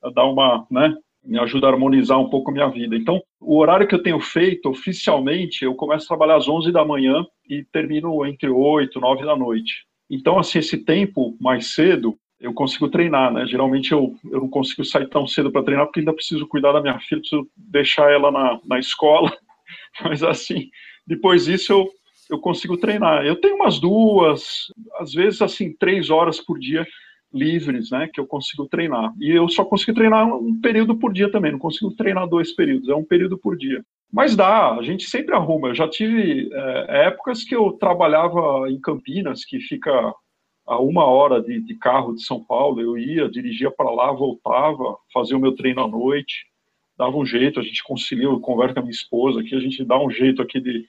a dar uma, né, me ajuda a harmonizar um pouco a minha vida. Então, o horário que eu tenho feito, oficialmente, eu começo a trabalhar às 11 da manhã e termino entre 8 e 9 da noite. Então, assim, esse tempo mais cedo, eu consigo treinar, né? Geralmente eu, eu não consigo sair tão cedo para treinar porque ainda preciso cuidar da minha filha, preciso deixar ela na, na escola. Mas, assim, depois disso eu, eu consigo treinar. Eu tenho umas duas, às vezes, assim, três horas por dia livres, né, que eu consigo treinar. E eu só consigo treinar um período por dia também, não consigo treinar dois períodos, é um período por dia. Mas dá, a gente sempre arruma. Eu já tive é, épocas que eu trabalhava em Campinas, que fica a uma hora de, de carro de São Paulo, eu ia, dirigia para lá, voltava, fazia o meu treino à noite, dava um jeito, a gente concilia, eu converso com a minha esposa aqui, a gente dá um jeito aqui de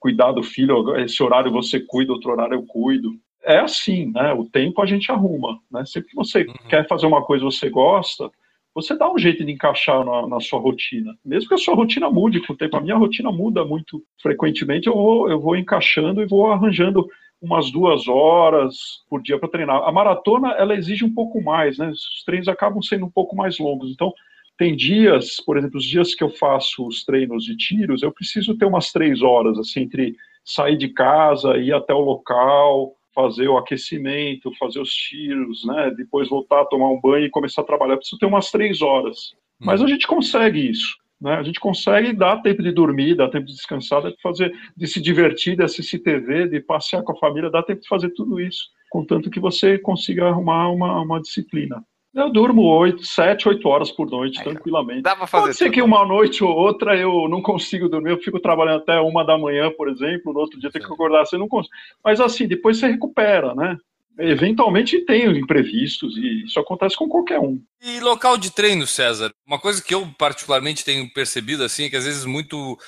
cuidar do filho, esse horário você cuida, outro horário eu cuido é assim, né? O tempo a gente arruma, né? Sempre que você uhum. quer fazer uma coisa que você gosta, você dá um jeito de encaixar na, na, sua rotina. Mesmo que a sua rotina mude com o tempo, a minha rotina muda muito frequentemente, eu vou, eu vou encaixando e vou arranjando umas duas horas por dia para treinar. A maratona, ela exige um pouco mais, né? Os treinos acabam sendo um pouco mais longos. Então, tem dias, por exemplo, os dias que eu faço os treinos de tiros, eu preciso ter umas três horas, assim, entre sair de casa, ir até o local, fazer o aquecimento, fazer os tiros, né? Depois voltar a tomar um banho e começar a trabalhar. Preciso ter umas três horas. Mas a uhum. gente consegue isso. Né? A gente consegue dar tempo de dormir, dar tempo de descansar, de fazer, de se divertir, de assistir TV, de passear com a família, dá tempo de fazer tudo isso, contanto que você consiga arrumar uma, uma disciplina. Eu durmo oito, sete, oito horas por noite, Aí, tranquilamente. Dá pra fazer Pode ser que uma noite ou outra eu não consigo dormir, eu fico trabalhando até uma da manhã, por exemplo, no outro dia tem que acordar, você não consegue. Mas assim, depois você recupera, né? Eventualmente tem imprevistos e isso acontece com qualquer um. E local de treino, César? Uma coisa que eu particularmente tenho percebido assim, é que às vezes muito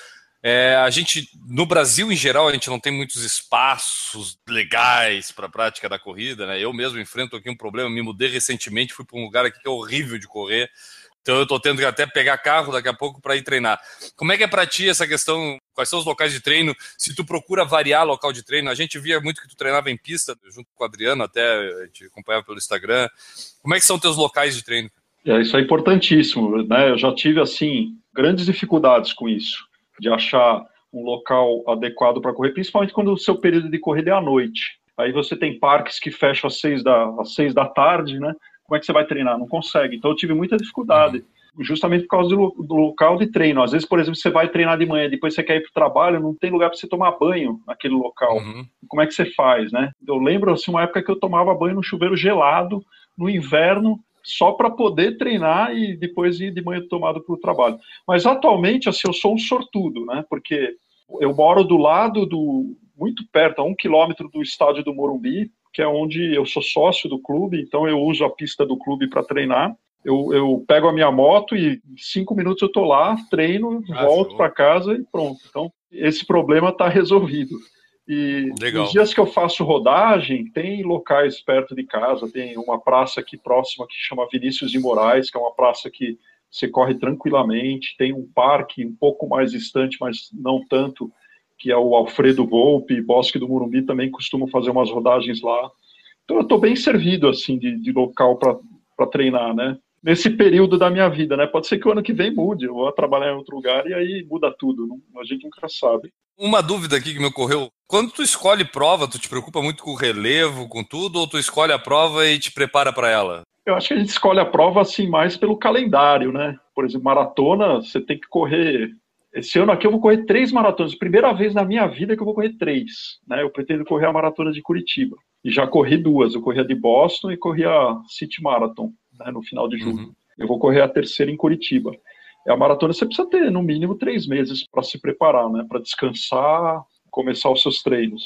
é, a gente, no Brasil em geral, a gente não tem muitos espaços legais para a prática da corrida, né? Eu mesmo enfrento aqui um problema, me mudei recentemente, fui para um lugar aqui que é horrível de correr, então eu estou tendo que até pegar carro daqui a pouco para ir treinar. Como é que é para ti essa questão? Quais são os locais de treino? Se tu procura variar local de treino, a gente via muito que tu treinava em pista, junto com o Adriano, até a gente acompanhava pelo Instagram. Como é que são teus locais de treino? É, isso é importantíssimo, né? Eu já tive assim grandes dificuldades com isso de achar um local adequado para correr, principalmente quando o seu período de corrida é à noite. Aí você tem parques que fecham às seis da, às seis da tarde, né? Como é que você vai treinar? Não consegue. Então eu tive muita dificuldade, justamente por causa do, do local de treino. Às vezes, por exemplo, você vai treinar de manhã, depois você quer ir para o trabalho, não tem lugar para você tomar banho naquele local. Uhum. Como é que você faz, né? Eu lembro assim uma época que eu tomava banho no chuveiro gelado no inverno só para poder treinar e depois ir de manhã tomado para o trabalho. Mas atualmente, assim, eu sou um sortudo, né? Porque eu moro do lado do, muito perto, a um quilômetro do estádio do Morumbi, que é onde eu sou sócio do clube, então eu uso a pista do clube para treinar. Eu, eu, pego a minha moto e cinco minutos eu estou lá, treino, ah, volto para casa e pronto. Então, esse problema está resolvido. E Legal. nos dias que eu faço rodagem, tem locais perto de casa, tem uma praça aqui próxima que chama Vinícius de Moraes, que é uma praça que você corre tranquilamente, tem um parque um pouco mais distante, mas não tanto, que é o Alfredo Volpe, Bosque do Murumbi também costumam fazer umas rodagens lá. Então eu estou bem servido assim de, de local para treinar, né? Nesse período da minha vida, né? Pode ser que o ano que vem mude, eu vou trabalhar em outro lugar e aí muda tudo, não, a gente nunca sabe. Uma dúvida aqui que me ocorreu, quando tu escolhe prova, tu te preocupa muito com o relevo, com tudo, ou tu escolhe a prova e te prepara para ela? Eu acho que a gente escolhe a prova assim mais pelo calendário, né? Por exemplo, maratona, você tem que correr. Esse ano aqui eu vou correr três maratonas. Primeira vez na minha vida que eu vou correr três. Né? Eu pretendo correr a maratona de Curitiba. E já corri duas. Eu corri a de Boston e corri a City Marathon né, no final de julho. Uhum. Eu vou correr a terceira em Curitiba. É a maratona você precisa ter no mínimo três meses para se preparar, né? Para descansar, começar os seus treinos.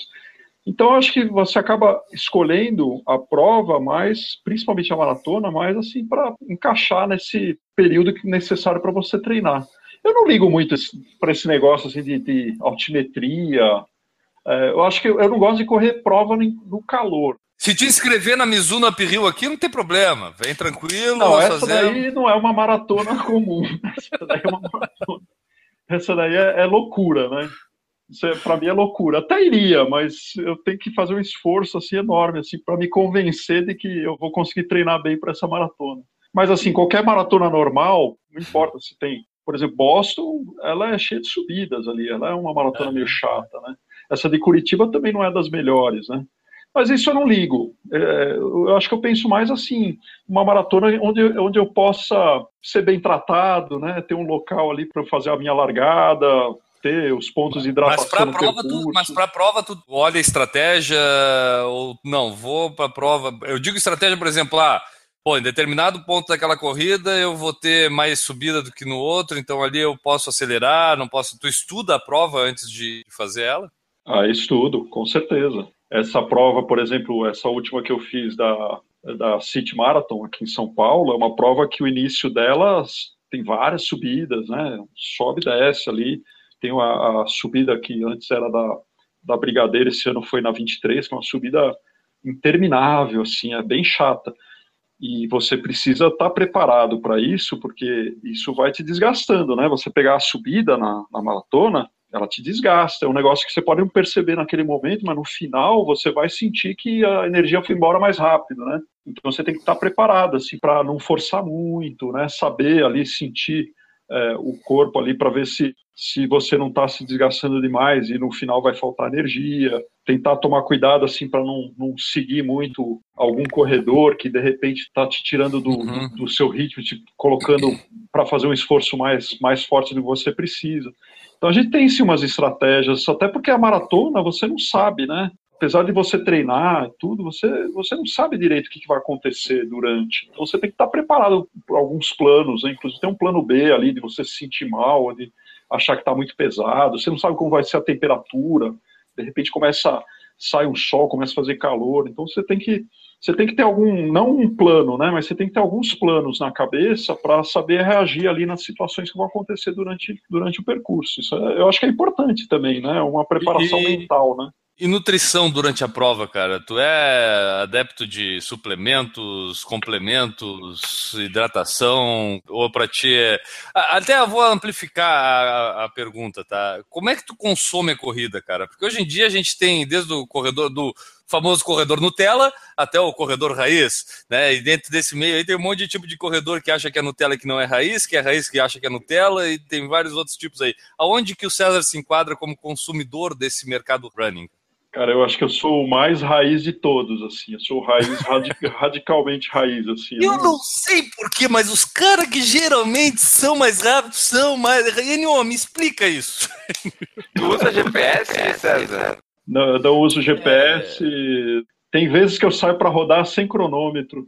Então, acho que você acaba escolhendo a prova mais, principalmente a maratona, mais assim, para encaixar nesse período necessário para você treinar. Eu não ligo muito para esse negócio assim, de, de altimetria. É, eu acho que eu, eu, não gosto de correr prova no calor. Se te inscrever na Mizuno Uphill aqui, não tem problema. Vem tranquilo. Não, essa fazer... daí não é uma maratona comum. Essa daí é uma maratona essa daí é, é loucura, né? Isso é, para mim é loucura. Até iria, mas eu tenho que fazer um esforço assim enorme assim para me convencer de que eu vou conseguir treinar bem para essa maratona. Mas assim, qualquer maratona normal, não importa se tem, por exemplo, Boston, ela é cheia de subidas ali, ela é uma maratona meio chata, né? Essa de Curitiba também não é das melhores, né? Mas isso eu não ligo. É, eu acho que eu penso mais assim, uma maratona onde, onde eu possa ser bem tratado, né? Ter um local ali para fazer a minha largada, ter os pontos de hidratação. Mas para a prova, tu, mas para prova, tu olha a estratégia ou não? Vou para a prova. Eu digo estratégia, por exemplo, ah, pô, em determinado ponto daquela corrida eu vou ter mais subida do que no outro, então ali eu posso acelerar, não posso. Tu estuda a prova antes de fazer ela? Ah, estudo, com certeza. Essa prova, por exemplo, essa última que eu fiz da, da City Marathon aqui em São Paulo, é uma prova que o início delas tem várias subidas, né? Sobe e desce ali tem a, a, subida que antes era da, da Brigadeira, esse ano foi na 23, que é uma subida interminável, assim, é bem chata. E você precisa estar tá preparado para isso, porque isso vai te desgastando, né? Você pegar a subida na, na maratona, ela te desgasta. É um negócio que você pode não perceber naquele momento, mas no final você vai sentir que a energia foi embora mais rápido, né? Então você tem que estar preparado, assim, para não forçar muito, né? Saber ali sentir é, o corpo ali para ver se, se você não está se desgastando demais e no final vai faltar energia. Tentar tomar cuidado assim para não, não seguir muito algum corredor que de repente está te tirando do, uhum. do, do, seu ritmo, te colocando para fazer um esforço mais, mais forte do que você precisa. Então a gente tem sim umas estratégias, até porque a maratona você não sabe, né? apesar de você treinar e tudo, você, você não sabe direito o que, que vai acontecer durante. Então você tem que estar preparado por alguns planos, né? inclusive tem um plano B ali de você se sentir mal, de achar que está muito pesado, você não sabe como vai ser a temperatura, de repente começa, sai um sol, começa a fazer calor, então você tem que você tem que ter algum, não um plano, né, mas você tem que ter alguns planos na cabeça para saber reagir ali nas situações que vão acontecer durante, durante o percurso. Isso é, eu acho que é importante também, né, uma preparação e, mental, né. E nutrição durante a prova, cara? Tu é adepto de suplementos, complementos, hidratação? Ou para ti é. Até eu vou amplificar a, a, pergunta, tá? Como é que tu consome a corrida, cara? Porque hoje em dia a gente tem, desde o corredor do famoso corredor Nutella até o corredor raiz, né? E dentro desse meio aí tem um monte de tipo de corredor que acha que é Nutella e que não é raiz, que é raiz que acha que é Nutella, e tem vários outros tipos aí. Aonde que o César se enquadra como consumidor desse mercado running? Cara, eu acho que eu sou o mais raiz de todos, assim. Eu sou raiz radicalmente raiz, assim. Eu não, não sei porquê, mas os caras que geralmente são mais rápidos são mais. Enio, me explica isso. Tu usa GPS, César? Não, eu não uso GPS. É... Tem vezes que eu saio para rodar sem cronômetro,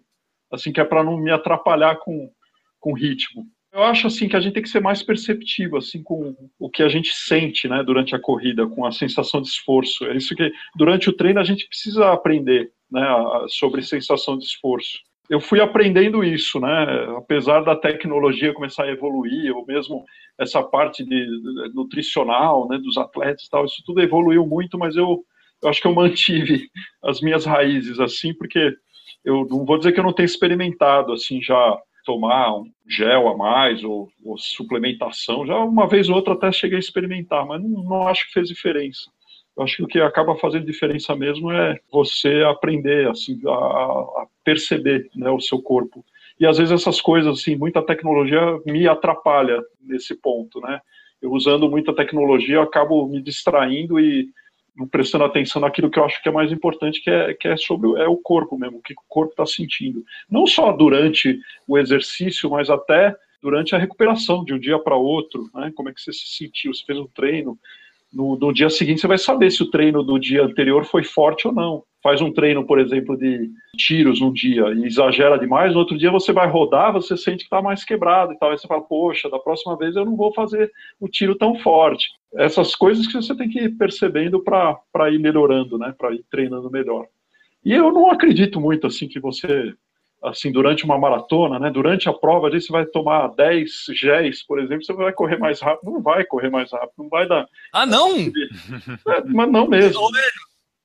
assim, que é para não me atrapalhar com, com ritmo. Eu acho assim que a gente tem que ser mais perceptivo assim com o que a gente sente, né, durante a corrida, com a sensação de esforço. É isso que durante o treino a gente precisa aprender, né, sobre sensação de esforço. Eu fui aprendendo isso, né, apesar da tecnologia começar a evoluir, ou mesmo essa parte de, de nutricional, né, dos atletas, e tal, isso tudo evoluiu muito, mas eu, eu acho que eu mantive as minhas raízes assim, porque eu não vou dizer que eu não tenho experimentado assim já tomar um gel a mais ou, ou, suplementação. Já uma vez ou outra até cheguei a experimentar, mas não, não acho que fez diferença. Eu acho que o que acaba fazendo diferença mesmo é você aprender assim, a, a perceber né, o seu corpo. E às vezes essas coisas, assim, muita tecnologia me atrapalha nesse ponto, né? Eu usando muita tecnologia, eu acabo me distraindo e não prestando atenção naquilo que eu acho que é mais importante, que é, que é sobre é o corpo mesmo, o que o corpo está sentindo. Não só durante o exercício, mas até durante a recuperação, de um dia para outro, né? Como é que você se sentiu? Você fez um treino, no, no, dia seguinte você vai saber se o treino do dia anterior foi forte ou não. Faz um treino, por exemplo, de tiros num dia e exagera demais, no outro dia você vai rodar, você sente que está mais quebrado e tal. Aí você fala, poxa, da próxima vez eu não vou fazer o tiro tão forte. Essas coisas que você tem que ir percebendo para ir melhorando, né? Para ir treinando melhor. E eu não acredito muito assim que você assim, durante uma maratona, né, durante a prova, ali você vai tomar 10 géis, por exemplo, você vai correr mais rápido. Não vai correr mais rápido, não vai dar. Ah, não? É, mas não mesmo.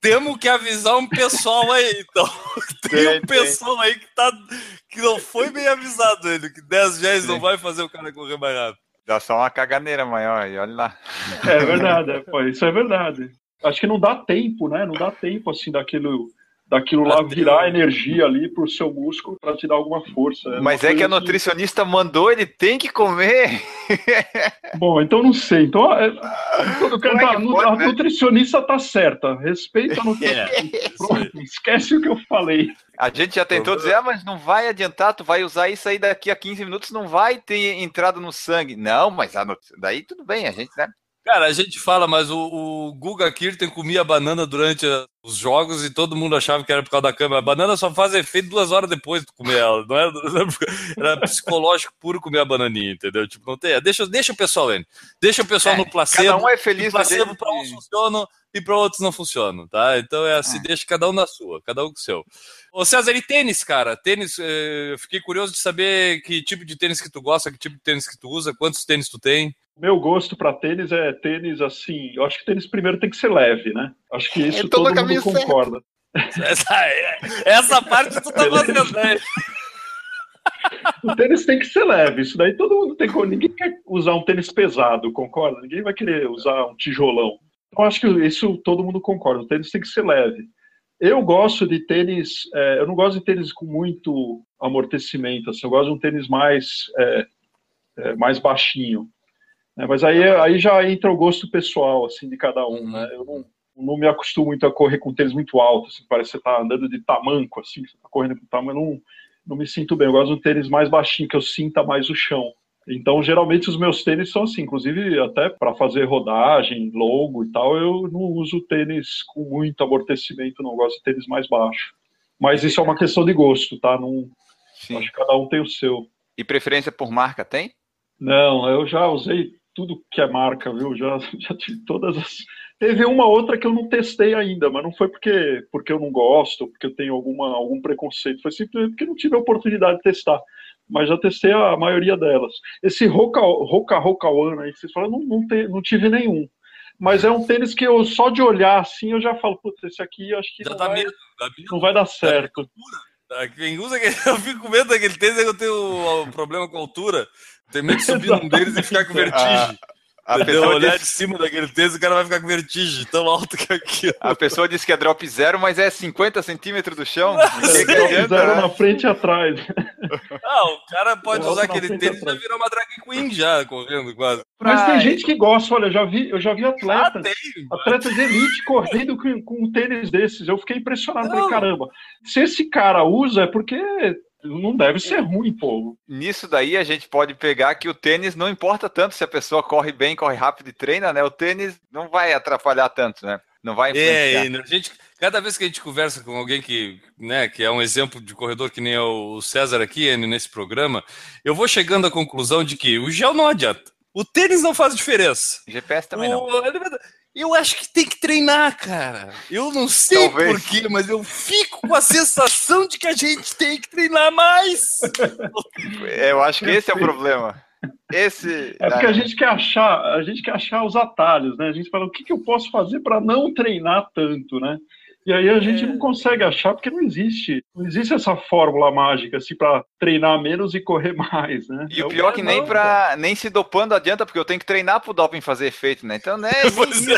Temos que avisar um pessoal aí, então. Tem, tem um pessoal tem. aí que, tá, que não foi bem avisado ele, que 10 géis não vai fazer o cara correr mais rápido. Dá só uma caganeira maior e olha lá. É verdade, é, pô, isso é verdade. Acho que não dá tempo, né? Não dá tempo assim daquilo, daquilo lá virar energia ali pro seu músculo para te dar alguma força. Mas é que a nutricionista mandou, ele tem que comer. Bom, então não sei. Então, é, quero, é tá, que pode, a né? nutricionista tá certa. Respeita a nutricionista. Pronto, esquece o que eu falei. A gente já tentou dizer, ah, mas não vai adiantar, tu vai usar isso aí daqui a 15 minutos, não vai ter entrado no sangue. Não, mas a not- daí tudo bem, a gente, né? Cara, a gente fala, mas o, o Guga Kirten comia banana durante a- os jogos e todo mundo achava que era por causa da câmera. A banana só faz efeito duas horas depois de comer ela. Não era, era psicológico puro comer a bananinha, entendeu? Tipo, não tem. Deixa, deixa o pessoal, Lene. Deixa o pessoal no placebo. Cada um é feliz o placebo para uns funcionam e para outros não funcionam, tá? Então é assim, deixa cada um na sua, cada um com o seu. Ô César, e tênis, cara? Tênis, eh, eu fiquei curioso de saber que tipo de tênis que tu gosta, que tipo de tênis que tu usa, quantos tênis tu tem. Meu gosto para tênis é tênis assim. Eu acho que tênis primeiro tem que ser leve, né? Acho que isso no todo mundo certo. concorda. Essa, essa parte tu tá fazendo, né? O tênis tem que ser leve. Isso daí todo mundo tem. Ninguém quer usar um tênis pesado, concorda? Ninguém vai querer usar um tijolão. Então acho que isso todo mundo concorda. O tênis tem que ser leve. Eu gosto de tênis. é, eu não gosto de tênis com muito amortecimento. Assim, eu gosto de um tênis mais é, é, mais baixinho. Né? Mas aí, aí já entra o gosto pessoal assim de cada um. Né? Eu não, não me acostumo muito a correr com tênis muito alto. Assim, parece que você está andando de tamanco, assim, você está correndo com tamanco. Eu não, não me sinto bem. Eu gosto de um tênis mais baixinho, que eu sinta mais o chão. Então, geralmente, os meus tênis são assim, inclusive até para fazer rodagem, longo e tal, eu não uso tênis com muito amortecimento, não. Eu gosto de tênis mais baixo. Mas isso é uma questão de gosto, tá? Não, Sim. acho que cada um tem o seu. E preferência por marca tem? Não, eu já usei tudo que é marca, viu? Já, já tive todas as. Teve uma outra que eu não testei ainda, mas não foi porque, porque eu não gosto, porque eu tenho alguma, algum preconceito, foi simplesmente porque não tive a oportunidade de testar. Mas já testei a maioria delas. Esse Roca Roca, Roca One aí que vocês falam, não, não, te, não tive nenhum. Mas é um tênis que eu só de olhar assim eu já falo, putz, esse aqui acho que Já não, dá vai, medo, não vai dar certo. Tá, Quem usa, aquele- eu fico com medo daquele tênis é que eu tenho um problema com altura. Tenho medo de subir num deles e ficar com vertigem. A pessoa, Olhar diz, de cima daquele tênis, o cara vai ficar com vertigem, tão alto que aquilo. a pessoa diz que é drop zero, mas é 50 centímetros do chão. É, Que que adianta, né? na frente e atrás. Ah, o cara pode Eu usar aquele tênis e vai virar uma drag queen já, correndo quase. Mas tem Ai. gente que gosta, olha, eu já vi, eu já vi Ah, atletas. tem. Atletas de elite correndo com, com um tênis desses. Eu fiquei impressionado. Falei, caramba, se esse cara usa é porque não deve ser ruim, pô. Nisso daí a gente pode pegar que o tênis não importa tanto se a pessoa corre bem, corre rápido e treina, né? O tênis não vai atrapalhar tanto, né? Não vai influenciar. É, e a gente, cada vez que a gente conversa com alguém que, né, que é um exemplo de corredor que nem é o César aqui nesse programa, eu vou chegando à conclusão de que o gel não adianta. O tênis não faz diferença. GPS também não. Eu acho que tem que treinar, cara. Eu não sei Talvez. porquê, mas eu fico com a sensação de que a gente tem que treinar mais. É, Eu acho que esse é o problema. Esse. É porque a gente quer achar, a gente quer achar os atalhos, né? A gente fala o que, que eu posso fazer para não treinar tanto, né? E aí a gente É. não consegue achar porque não existe, não existe essa fórmula mágica assim para treinar menos e correr mais, né? E É o pior é que nem pra. nem se dopando adianta, porque eu tenho que treinar pro doping fazer efeito, né? Então, né? Pois é.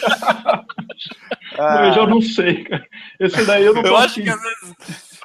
Ah, Eu já não sei, cara. Esse daí eu não Eu acho afim. que às vezes,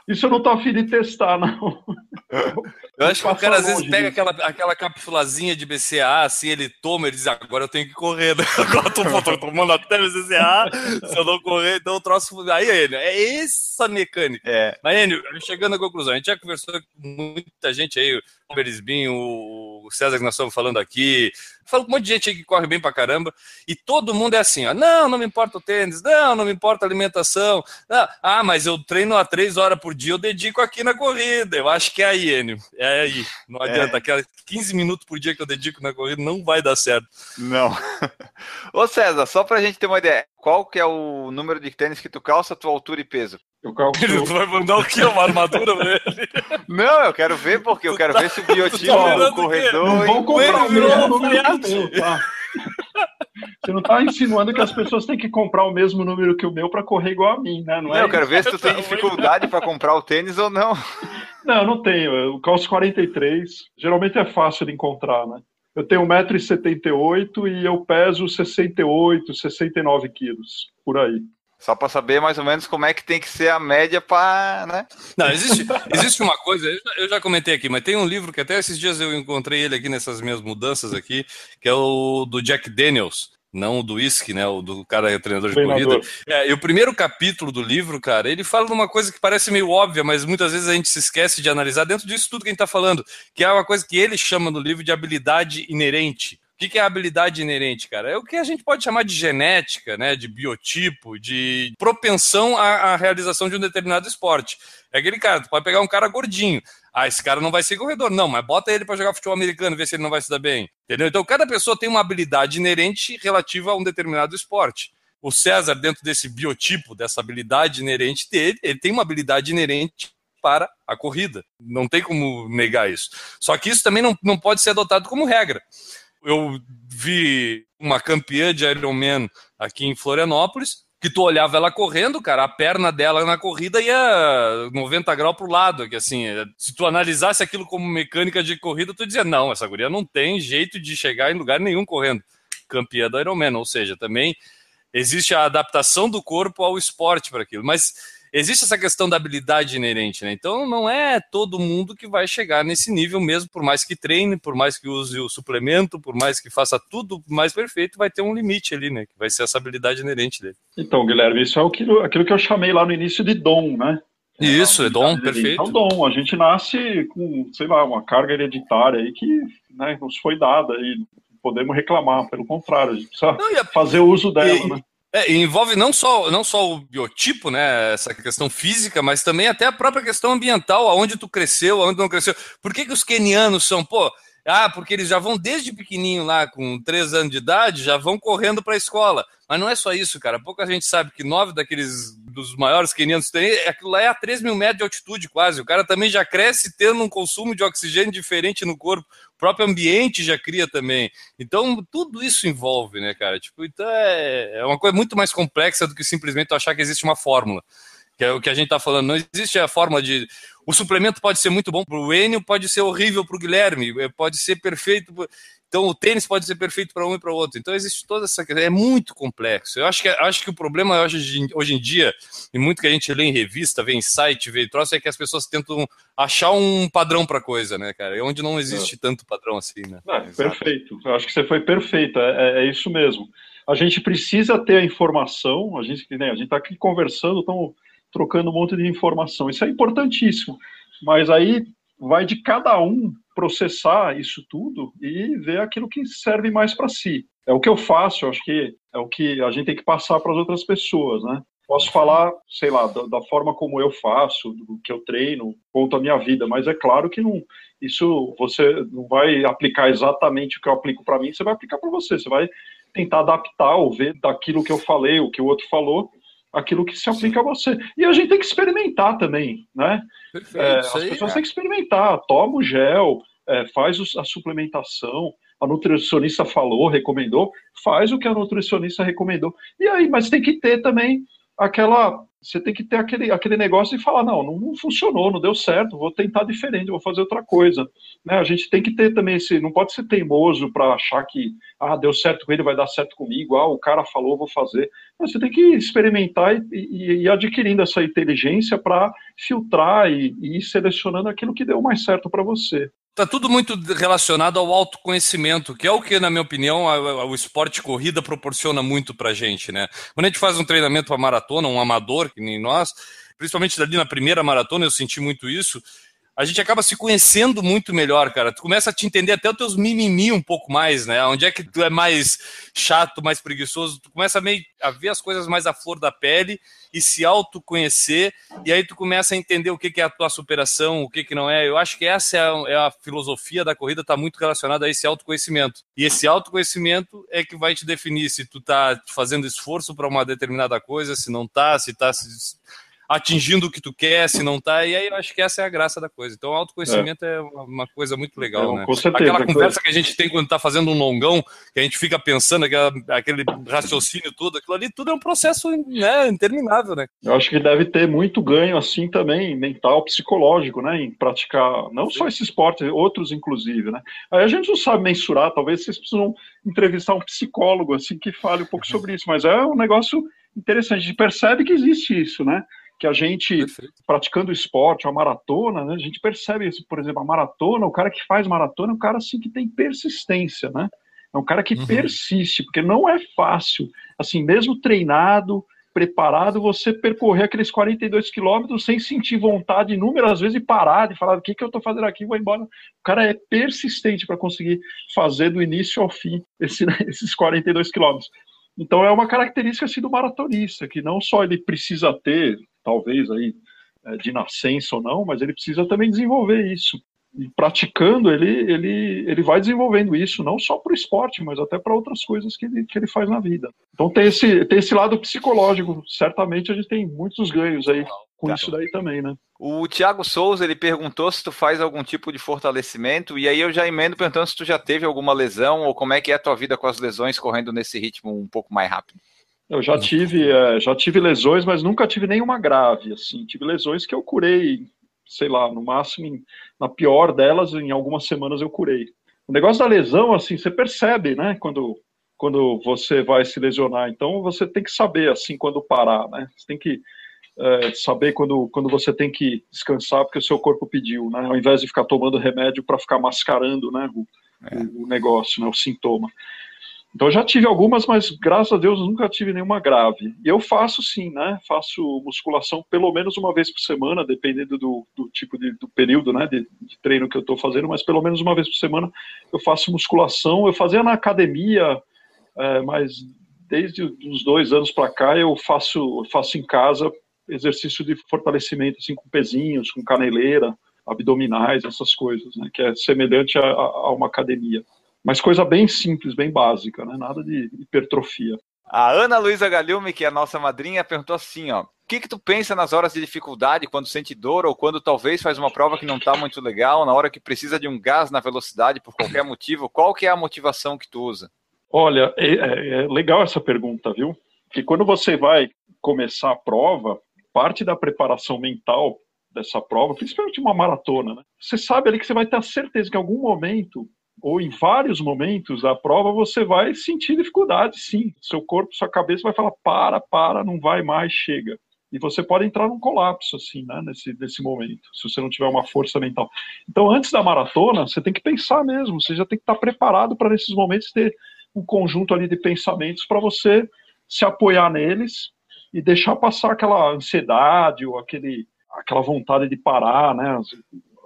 Isso eu não tô afim de testar, não. eu acho que o cara às vezes pega aquela, aquela capsulazinha de BCA, assim, ele toma, ele diz, agora eu tenho que correr, né? Agora eu tô, tô tomando até BCA, se eu não correr, então o troço... Aí, Enio, é essa mecânica. É. Mas, Enio, chegando à conclusão, a gente já conversou com muita gente aí, o Berisbin, o César que nós estamos falando aqui, falo com um monte de gente aí que corre bem pra caramba, e todo mundo é assim, ó, não, não me importa o tênis, não, não me importa a alimentação, não, ah, mas eu treino há três horas por dia, eu dedico aqui na corrida, eu acho que é aí, Enio, é aí, não adianta, aquelas 15 minutos por dia que eu dedico na corrida não vai dar certo. Não. Ô César, só pra gente ter uma ideia, qual que é o número de tênis que tu calça, tua altura e peso? Eu Tu calculo. vai mandar o quê? Uma armadura pra ele? Não, eu quero ver porque eu quero ver se o biotipo tá do corredor. Vão comprar Ele o mesmo número que o meu, tá? Você não tá insinuando que as pessoas têm que comprar o mesmo número que o meu para correr igual a mim, né? Não, Não, é eu quero ver se tu tem Não, dificuldade pra comprar o tênis ou não. Não, eu não tenho. Eu calço 43. Geralmente é fácil de encontrar, né? Eu tenho 1,78m e eu peso 68, 69 quilos, por aí. Só para saber mais ou menos como é que tem que ser a média para. Né? Não, existe, existe uma coisa, eu já comentei aqui, mas tem um livro que até esses dias eu encontrei ele aqui nessas minhas mudanças aqui, que é o do Jack Daniels não o do whisky, né? O do cara é treinador de Treinador. corrida. É, e o primeiro capítulo do livro, cara, ele fala de uma coisa que parece meio óbvia, mas muitas vezes a gente se esquece de analisar dentro disso tudo que a gente está falando, que é uma coisa que ele chama no livro de habilidade inerente. O que, é habilidade inerente, cara? É o que a gente pode chamar de genética, né? De biotipo, de propensão à, à realização de um determinado esporte. É aquele cara, tu pode pegar um cara gordinho. Ah, esse cara não vai ser corredor. Não, mas bota ele para jogar futebol americano, ver se ele não vai se dar bem. Entendeu? Então, cada pessoa tem uma habilidade inerente relativa a um determinado esporte. O César, dentro desse biotipo, dessa habilidade inerente dele, ele tem uma habilidade inerente para a corrida. Não tem como negar isso. Só que isso também não, não pode ser adotado como regra. Eu vi uma campeã de Ironman aqui em Florianópolis, que tu olhava ela correndo, cara, a perna dela na corrida ia 90 graus pro lado, que assim, se tu analisasse aquilo como mecânica de corrida, tu dizia, não, essa guria não tem jeito de chegar em lugar nenhum correndo. Campeã do Ironman, ou seja, também existe a adaptação do corpo ao esporte para aquilo, mas existe essa questão da habilidade inerente, né? Então não é todo mundo que vai chegar nesse nível mesmo, por mais que treine, por mais que use o suplemento, por mais que faça tudo mais perfeito, vai ter um limite ali, né? Que vai ser essa habilidade inerente dele. Então, Guilherme, isso é aquilo, aquilo que eu chamei lá no início de dom, né? Isso, é, é dom, perfeito. É um dom. A gente nasce com, sei lá, uma carga hereditária aí que né, nos foi dada e podemos reclamar, pelo contrário, a gente precisa Não, a... fazer uso dela, e, né? É, envolve não só, não só o biotipo, né, essa questão física, mas também até a própria questão ambiental, aonde tu cresceu, aonde não cresceu. Por que, que os quenianos são, pô, ah, porque eles já vão desde pequenininho lá, com três anos de idade, já vão correndo para a escola. Mas não é só isso, cara. Pouca gente sabe que nove daqueles dos maiores quenianos tem, aquilo lá é a 3 mil metros de altitude quase. O cara também já cresce tendo um consumo de oxigênio diferente no corpo. O próprio ambiente já cria também. Então, tudo isso envolve, né, cara? Tipo, então é, é uma coisa muito mais complexa do que simplesmente achar que existe uma fórmula que é o que a gente está falando. Não existe a forma de. O suplemento pode ser muito bom para o Enio, pode ser horrível para o Guilherme, pode ser perfeito. Então, o tênis pode ser perfeito para um e para o outro. Então, existe toda essa questão. É muito complexo. Eu acho que, acho que o problema hoje, hoje em dia, e muito que a gente lê em revista, vê em site, vê em troço, é que as pessoas tentam achar um padrão para coisa, né, cara? É onde não existe é. tanto padrão assim, né? perfeito. Eu acho que você foi perfeito. É, é, é, isso mesmo. A gente precisa ter a informação. A gente né, a gente está aqui conversando, estamos trocando um monte de informação. Isso é importantíssimo. Mas aí vai de cada um processar isso tudo e ver aquilo que serve mais para si. É o que eu faço, eu acho que é o que a gente tem que passar para as outras pessoas, né? Posso falar, sei lá, da, da, forma como eu faço, do que eu treino, conto a minha vida, mas é claro que não, isso você não vai aplicar exatamente o que eu aplico para mim, você vai aplicar para você, você vai tentar adaptar ou ver daquilo que eu falei, o que o outro falou, aquilo que se aplica a você. E a gente tem que experimentar também, né? Perfeito, é, as aí, pessoas têm que experimentar. Toma o gel, é, faz a suplementação. A nutricionista falou, recomendou, faz o que a nutricionista recomendou. E aí, mas tem que ter também aquela. Você tem que ter aquele, aquele negócio e falar: não, não, funcionou, não deu certo, vou tentar diferente, vou fazer outra coisa. Né? A gente tem que ter também esse. Não pode ser teimoso para achar que, ah, deu certo com ele, vai dar certo comigo, ah, o cara falou, vou fazer. Você tem que experimentar e, e adquirindo essa inteligência para filtrar e, e ir selecionando aquilo que deu mais certo para você. Está tudo muito relacionado ao autoconhecimento, que é o que, na minha opinião, a, a, o esporte corrida proporciona muito para a gente, né? Quando a gente faz um treinamento para maratona, um amador, que nem nós, principalmente ali na primeira maratona, eu senti muito isso, a gente acaba se conhecendo muito melhor, cara. Tu começa a te entender até os teus mimimi um pouco mais, né? Onde é que tu é mais chato, mais preguiçoso, tu começa a, meio, a ver as coisas mais à flor da pele e se autoconhecer, e aí tu começa a entender o que, é a tua superação, o que, que não é. Eu acho que essa é a, é filosofia da corrida, está muito relacionada a esse autoconhecimento. E esse autoconhecimento é que vai te definir se tu tá fazendo esforço para uma determinada coisa, se não tá, se tá. Se atingindo o que tu quer, se não tá, e aí eu acho que essa é a graça da coisa. Então, autoconhecimento é, é uma coisa muito legal, Não, né? com certeza. Aquela conversa que a gente tem quando tá fazendo um longão, que a gente fica pensando, aquela, aquele raciocínio todo, aquilo ali, tudo é um processo né, interminável, né? Eu acho que deve ter muito ganho assim também, mental, psicológico, né? Em praticar, não só esse esporte, outros inclusive, né? Aí a gente não sabe mensurar, talvez vocês precisam entrevistar um psicólogo assim que fale um pouco sobre isso, mas é um negócio interessante, a gente percebe que existe isso, né? Que a gente, Perfeito. praticando esporte, a maratona, né? A gente percebe isso, por exemplo, a maratona, o cara que faz maratona é um cara assim que tem persistência, né? É um cara que Uhum. persiste, porque não é fácil, assim, mesmo treinado, preparado, você percorrer aqueles 42 quilômetros sem sentir vontade inúmeras vezes e parar de falar o que, que eu estou fazendo aqui, vou embora. O cara é persistente para conseguir fazer do início ao fim esse- esses 42 quilômetros. Então é uma característica assim, do maratonista, que não só ele precisa ter, talvez aí, é, de nascença ou não, mas ele precisa também desenvolver isso. E praticando, ele, ele, ele vai desenvolvendo isso, não só para o esporte, mas até para outras coisas que ele, que ele faz na vida. Então tem esse, tem esse lado psicológico. Certamente a gente tem muitos ganhos aí com Tá. isso daí também, né? O Thiago Souza, ele perguntou se tu faz algum tipo de fortalecimento, e aí eu já emendo perguntando se tu já teve alguma lesão, ou como é que é a tua vida com as lesões correndo nesse ritmo um pouco mais rápido. Eu já tive, é, já tive lesões, mas nunca tive nenhuma grave, assim. Tive lesões que eu curei, sei lá, no máximo, em- na pior delas, em algumas semanas eu curei. O negócio da lesão, assim, você percebe, né, quando, quando você vai se lesionar. Então, você tem que saber, assim, quando parar, né? Você tem que é, saber quando, quando você tem que descansar, porque o seu corpo pediu, né? Ao invés de ficar tomando remédio para ficar mascarando, né, o, o- o negócio, né, o sintoma. Então já tive algumas, mas graças a Deus eu nunca tive nenhuma grave. E eu faço sim, né? Faço musculação pelo menos uma vez por semana, dependendo do, do tipo de do período, né? De, de treino que eu estou fazendo, mas pelo menos uma vez por semana eu faço musculação. Eu fazia na academia, é, mas desde os dois anos para cá eu faço faço em casa exercício de fortalecimento assim com pezinhos, com caneleira, abdominais, essas coisas, né? Que é semelhante a a uma academia. Mas coisa bem simples, bem básica, né? Nada de hipertrofia. A Ana Luísa Galhume, que é a nossa madrinha, perguntou assim, ó. O que, que tu pensa nas horas de dificuldade, quando sente dor, ou quando talvez faz uma prova que não tá muito legal, na hora que precisa de um gás na velocidade por qualquer motivo, qual que é a motivação que tu usa? Olha, é, é- é legal essa pergunta, viu? Porque quando você vai começar a prova, parte da preparação mental dessa prova, principalmente uma maratona, né? Você sabe ali que você vai ter a certeza que em algum momento, ou em vários momentos da prova, você vai sentir dificuldade, sim. Seu corpo, sua cabeça vai falar, para, para, não vai mais, chega. E você pode entrar num colapso, assim, né, nesse, nesse momento, se você não tiver uma força mental. Então, antes da maratona, você tem que pensar mesmo, você já tem que estar preparado para, nesses momentos, ter um conjunto ali de pensamentos para você se apoiar neles e deixar passar aquela ansiedade ou aquele, aquela vontade de parar, né?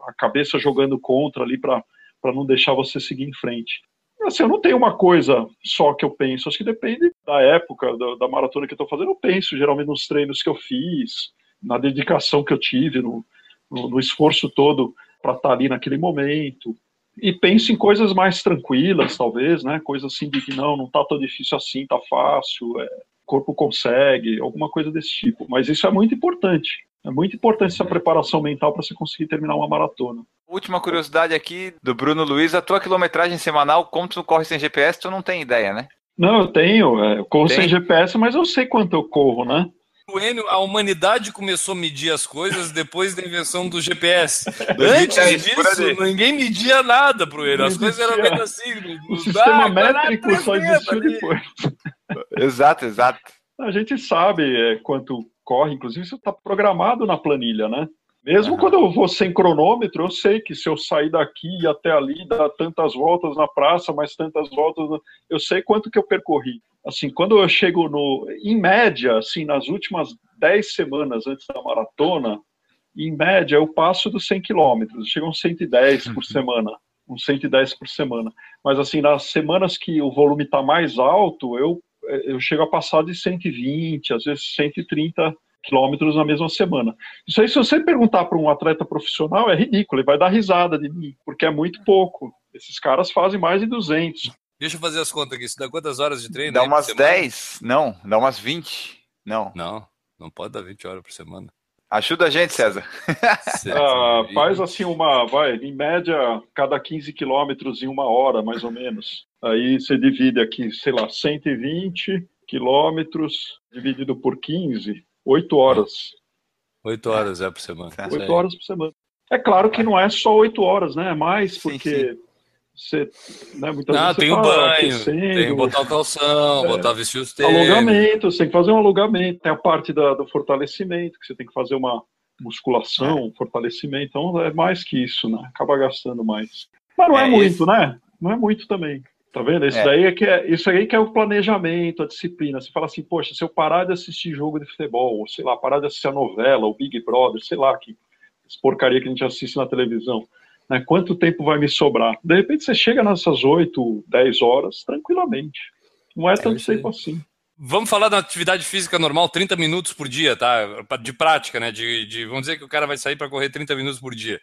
A cabeça jogando contra ali para não deixar você seguir em frente. Assim, eu não tenho uma coisa só que eu penso, acho que depende da época, da, da maratona que eu estou fazendo. Eu penso geralmente nos treinos que eu fiz, na dedicação que eu tive, no, no, no esforço todo para estar ali naquele momento e penso em coisas mais tranquilas, talvez, né? Coisas assim de que não, não tá tão difícil assim, tá fácil, é, o corpo consegue, alguma coisa desse tipo. Mas isso é muito importante. É muito importante essa preparação mental para você conseguir terminar uma maratona. Última curiosidade aqui do Bruno Luiz, a tua quilometragem semanal, como tu corre sem GPS, tu não tem ideia, né? Não, eu tenho, é, eu corro Tem? sem GPS, mas eu sei quanto eu corro, né? A humanidade começou a medir as coisas depois da invenção do GPS. 2010, Antes disso, ninguém media nada pro Enio. As coisas eram meio assim. O sistema ah, métrico só 300 existiu depois. Exato, exato. A gente sabe é, quanto corre, inclusive isso está programado na planilha, né? Mesmo Aham. quando eu vou sem cronômetro, eu sei que se eu sair daqui e até ali, dá tantas voltas na praça, mais tantas voltas, eu sei quanto que eu percorri. Assim, quando eu chego no, em média, assim, nas últimas 10 semanas antes da maratona, em média eu passo dos 100 quilômetros, uns 110 por semana, uns 110 por semana. Mas assim, nas semanas que o volume está mais alto, eu, eu chego a passar de 120, às vezes 130 quilômetros na mesma semana. Isso aí, se você perguntar para um atleta profissional, é ridículo, ele vai dar risada de mim, porque é muito pouco. Esses caras fazem mais de 200. Deixa eu fazer as contas aqui. Isso dá quantas horas de treino? Dá umas semana? 10, não, dá umas 20. Não, Não, não pode dar 20 horas por semana. Ajuda a gente, César. Ah, faz assim uma, vai, em média, cada 15 quilômetros em uma hora, mais ou menos. Aí você divide aqui, sei lá, 120 quilômetros dividido por 15, 8 horas. 8 horas é por semana. 8 horas por semana. É claro que não é só 8 horas, né? É mais, porque sim. você. Né, muitas Não, vezes tem o tá banho, aquecendo, tem que botar o calção, É. botar vestir os tênis. alongamento, você tem que fazer um alongamento, tem a parte da- do fortalecimento, que você tem que fazer uma musculação, fortalecimento, então é mais que isso, né? Acaba gastando mais. Mas não é, É, muito, né? Não é muito também. Tá vendo? Isso É. daí é que é, isso aí que é o planejamento, a disciplina. Você fala assim, poxa, se eu parar de assistir jogo de futebol, ou sei lá, parar de assistir a novela, o Big Brother, sei lá, que porcaria que a gente assiste na televisão, né? Quanto tempo vai me sobrar? De repente você chega nessas 8, 10 horas tranquilamente. Não é tanto isso aí. tempo assim. Vamos falar da atividade física normal, 30 minutos por dia, tá? De prática, né? De, de- vamos dizer que o cara vai sair para correr 30 minutos por dia.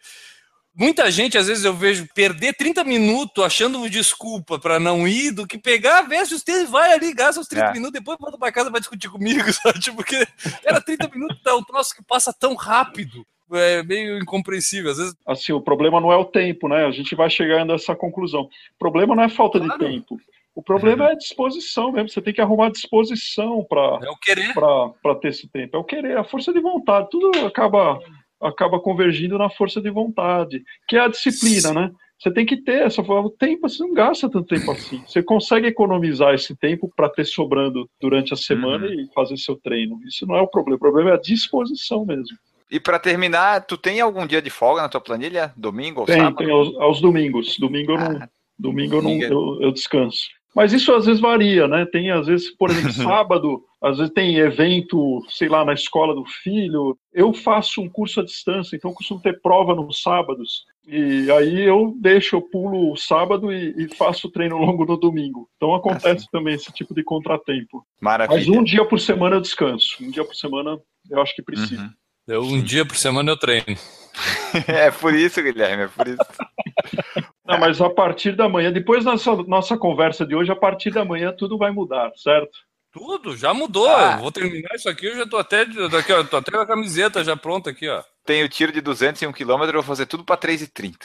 Muita gente, às vezes, eu vejo perder 30 minutos achando desculpa para não ir, do que pegar, veste os tênis, vai ali, gasta os 30 É. minutos, depois volta para casa e vai discutir comigo, sabe? Tipo, porque era 30 minutos, é um troço que passa tão rápido. É meio incompreensível. Às vezes, assim, o problema não é o tempo, né? A gente vai chegando a essa conclusão. O problema não é falta Claro. de tempo. O problema é a disposição mesmo. Você tem que arrumar disposição para é para ter esse tempo. É o querer, a força de vontade. Tudo acaba acaba convergindo na força de vontade, que é a disciplina, né? Você tem que ter essa o tempo, você não gasta tanto tempo assim. Você consegue economizar esse tempo para ter sobrando durante a semana Uhum. e fazer seu treino. Isso não é o problema. O problema é a disposição mesmo. E para terminar, tu tem algum dia de folga na tua planilha? Domingo ou Tem, sábado? tem aos, aos domingos. Domingo eu não, Ah, domingo eu, não, é- eu, eu descanso. Mas isso às vezes varia, né? Tem às vezes, por exemplo, sábado, às vezes tem evento, sei lá, na escola do filho. Eu faço um curso à distância, então eu costumo ter prova nos sábados. E aí eu deixo, eu pulo o sábado e, e faço o treino longo no domingo. Então acontece também esse tipo de contratempo. Mas Maravilha. um dia por semana eu descanso. Um dia por semana eu acho que precisa. Uhum. Eu, um dia por semana eu treino. É por isso, Guilherme, é por isso. Não, mas a partir da manhã, depois da nossa, nossa conversa de hoje, a partir da manhã tudo vai mudar, certo? Tudo, já mudou. Ah. Eu vou terminar isso aqui, eu já tô até, daqui, ó, tô até com a camiseta já pronta aqui, ó. Tenho tiro de 201 km, eu vou fazer tudo para 3,30.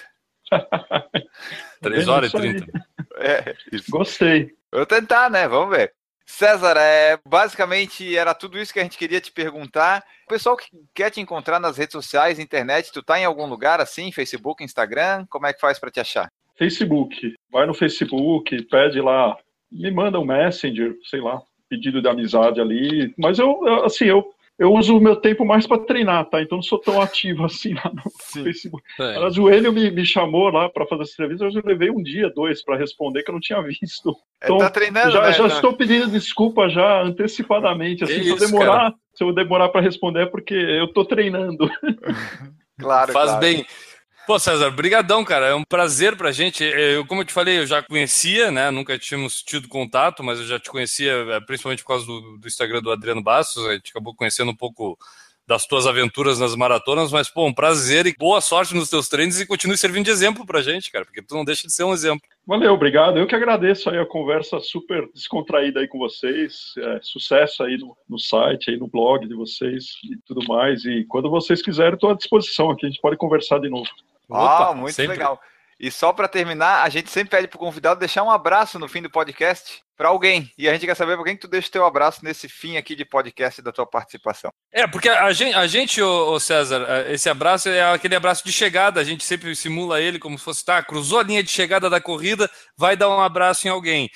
3 vendo? horas e Isso aí. 30. É, isso. Gostei. Vou tentar, né? Vamos ver. César, é, basicamente era tudo isso que a gente queria te perguntar. O pessoal que quer te encontrar nas redes sociais, internet, tu tá em algum lugar assim, Facebook, Instagram? Como é que faz para te achar? Facebook. Vai no Facebook, pede lá, me manda um messenger, sei lá, pedido de amizade ali. Mas eu, assim, eu, eu uso o meu tempo mais para treinar, tá? Então não sou tão ativo assim lá no Facebook. É. Aliás, o Enio me, me chamou lá para fazer essa entrevista, mas eu levei um dia, dois para responder que eu não tinha visto. Então, tá treinando, já, né? já Tá- estou pedindo desculpa já antecipadamente. Assim, Que se eu isso, demorar, se eu demorar para responder é porque eu tô treinando. Claro, Faz claro. bem. Pô, César, brigadão, cara. É um prazer pra gente. Eu, como eu te falei, eu já conhecia, né? Nunca tínhamos tido contato, mas eu já te conhecia, eh, principalmente por causa do, do Instagram do Adriano Bastos. A gente acabou conhecendo um pouco das tuas aventuras nas maratonas, mas, pô, um prazer e boa sorte nos teus treinos e continue servindo de exemplo pra gente, cara, porque tu não deixa de ser um exemplo. Valeu, obrigado. Eu que agradeço aí a conversa super descontraída aí com vocês. É, sucesso aí no, no site, aí no blog de vocês e tudo mais. E quando vocês quiserem, estou à disposição aqui. A gente pode conversar de novo. Ah, Opa, muito sempre. legal. E só para terminar, a gente sempre pede pro convidado deixar um abraço no fim do podcast para alguém. E a gente quer saber para quem que tu deixa o teu abraço nesse fim aqui de podcast da tua participação. É, porque a gente, a gente ô, ô César, eh, esse abraço é aquele abraço de chegada, a gente sempre simula ele como se fosse, tá, cruzou a linha de chegada da corrida, vai dar um abraço em alguém.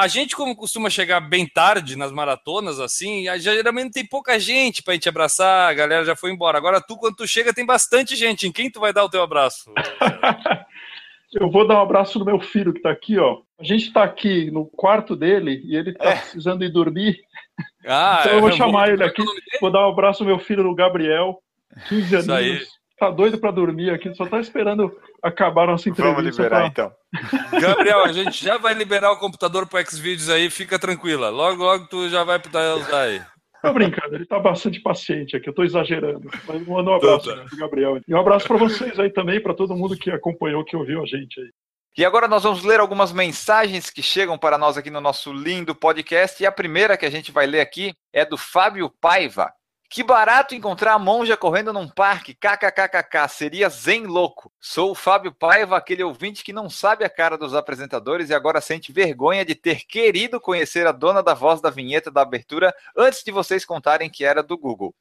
A gente, como costuma chegar bem tarde nas maratonas, assim, geralmente tem pouca gente pra gente abraçar, a galera já foi embora. Agora tu, quando tu chega, tem bastante gente. Em quem tu vai dar o teu abraço? Eu vou dar um abraço no meu filho que está aqui, ó. A gente está aqui no quarto dele e ele está precisando ir dormir. Ah, Então eu vou é, chamar ele é aqui. é dele? Vou dar um abraço no meu filho, no Gabriel, 15 Isso aí. Tá doido para dormir aqui, só tá esperando acabar a nossa entrevista. Vamos liberar pra- então. Gabriel, a gente já vai liberar o computador pro Xvideos aí, fica tranquila. Logo, logo tu já vai poder usar aí. Tô brincando, ele tá bastante paciente aqui, eu tô exagerando. Mas manda um abraço tá. né, pro Gabriel. E um abraço para vocês aí também, para todo mundo que acompanhou, que ouviu a gente aí. E agora nós vamos ler algumas mensagens que chegam para nós aqui no nosso lindo podcast. E a primeira que a gente vai ler aqui é do Fábio Paiva, Que barato encontrar a monja correndo num parque, kkkk, seria zen louco. Sou o Fábio Paiva, aquele ouvinte que não sabe a cara dos apresentadores e agora sente vergonha de ter querido conhecer a dona da voz da vinheta da abertura antes de vocês contarem que era do Google.